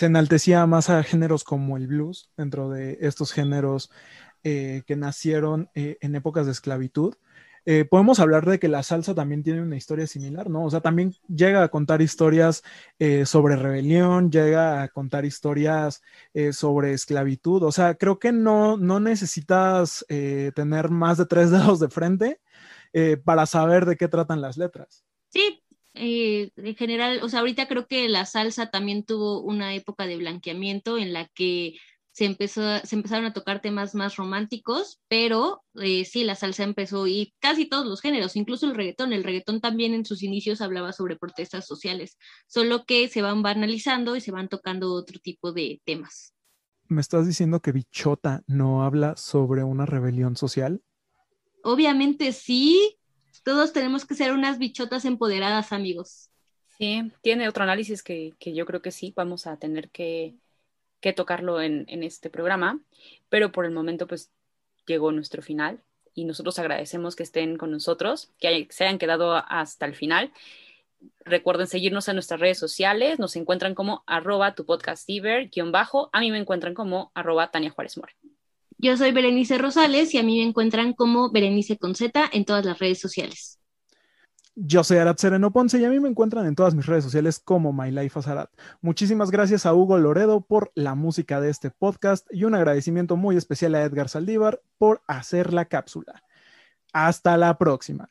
enaltecía más a géneros como el blues dentro de estos géneros eh, que nacieron eh, en épocas de esclavitud. Eh, podemos hablar de que la salsa también tiene una historia similar, ¿no? O sea, también llega a contar historias sobre rebelión, llega a contar historias sobre esclavitud. O sea, creo que no, no necesitas tener más de tres (laughs) dedos de frente para saber de qué tratan las letras. Sí, eh, en general, o sea, ahorita creo que la salsa también tuvo una época de blanqueamiento en la que se, empezó, se empezaron a tocar temas más románticos, pero eh, sí, la salsa empezó y casi todos los géneros, incluso el reggaetón. El reggaetón también en sus inicios hablaba sobre protestas sociales, solo que se van banalizando y se van tocando otro tipo de temas. ¿Me estás diciendo que Bichota no habla sobre una rebelión social? Obviamente sí, todos tenemos que ser unas bichotas empoderadas, amigos. Sí, tiene otro análisis que, yo creo que sí, vamos a tener que, tocarlo en, este programa, pero por el momento pues llegó nuestro final y nosotros agradecemos que estén con nosotros, que se hayan quedado hasta el final. Recuerden seguirnos en nuestras redes sociales, nos encuentran como arroba tu podcast bajo, a mí me encuentran como arroba Tania Juárez More. Yo soy Berenice Rosales y a mí me encuentran como Berenice con Z en todas las redes sociales. Yo soy Arat Sereno Ponce y a mí me encuentran en todas mis redes sociales como My. Muchísimas gracias a Hugo Loredo por la música de este podcast y un agradecimiento muy especial a Edgar Saldívar por hacer la cápsula. Hasta la próxima.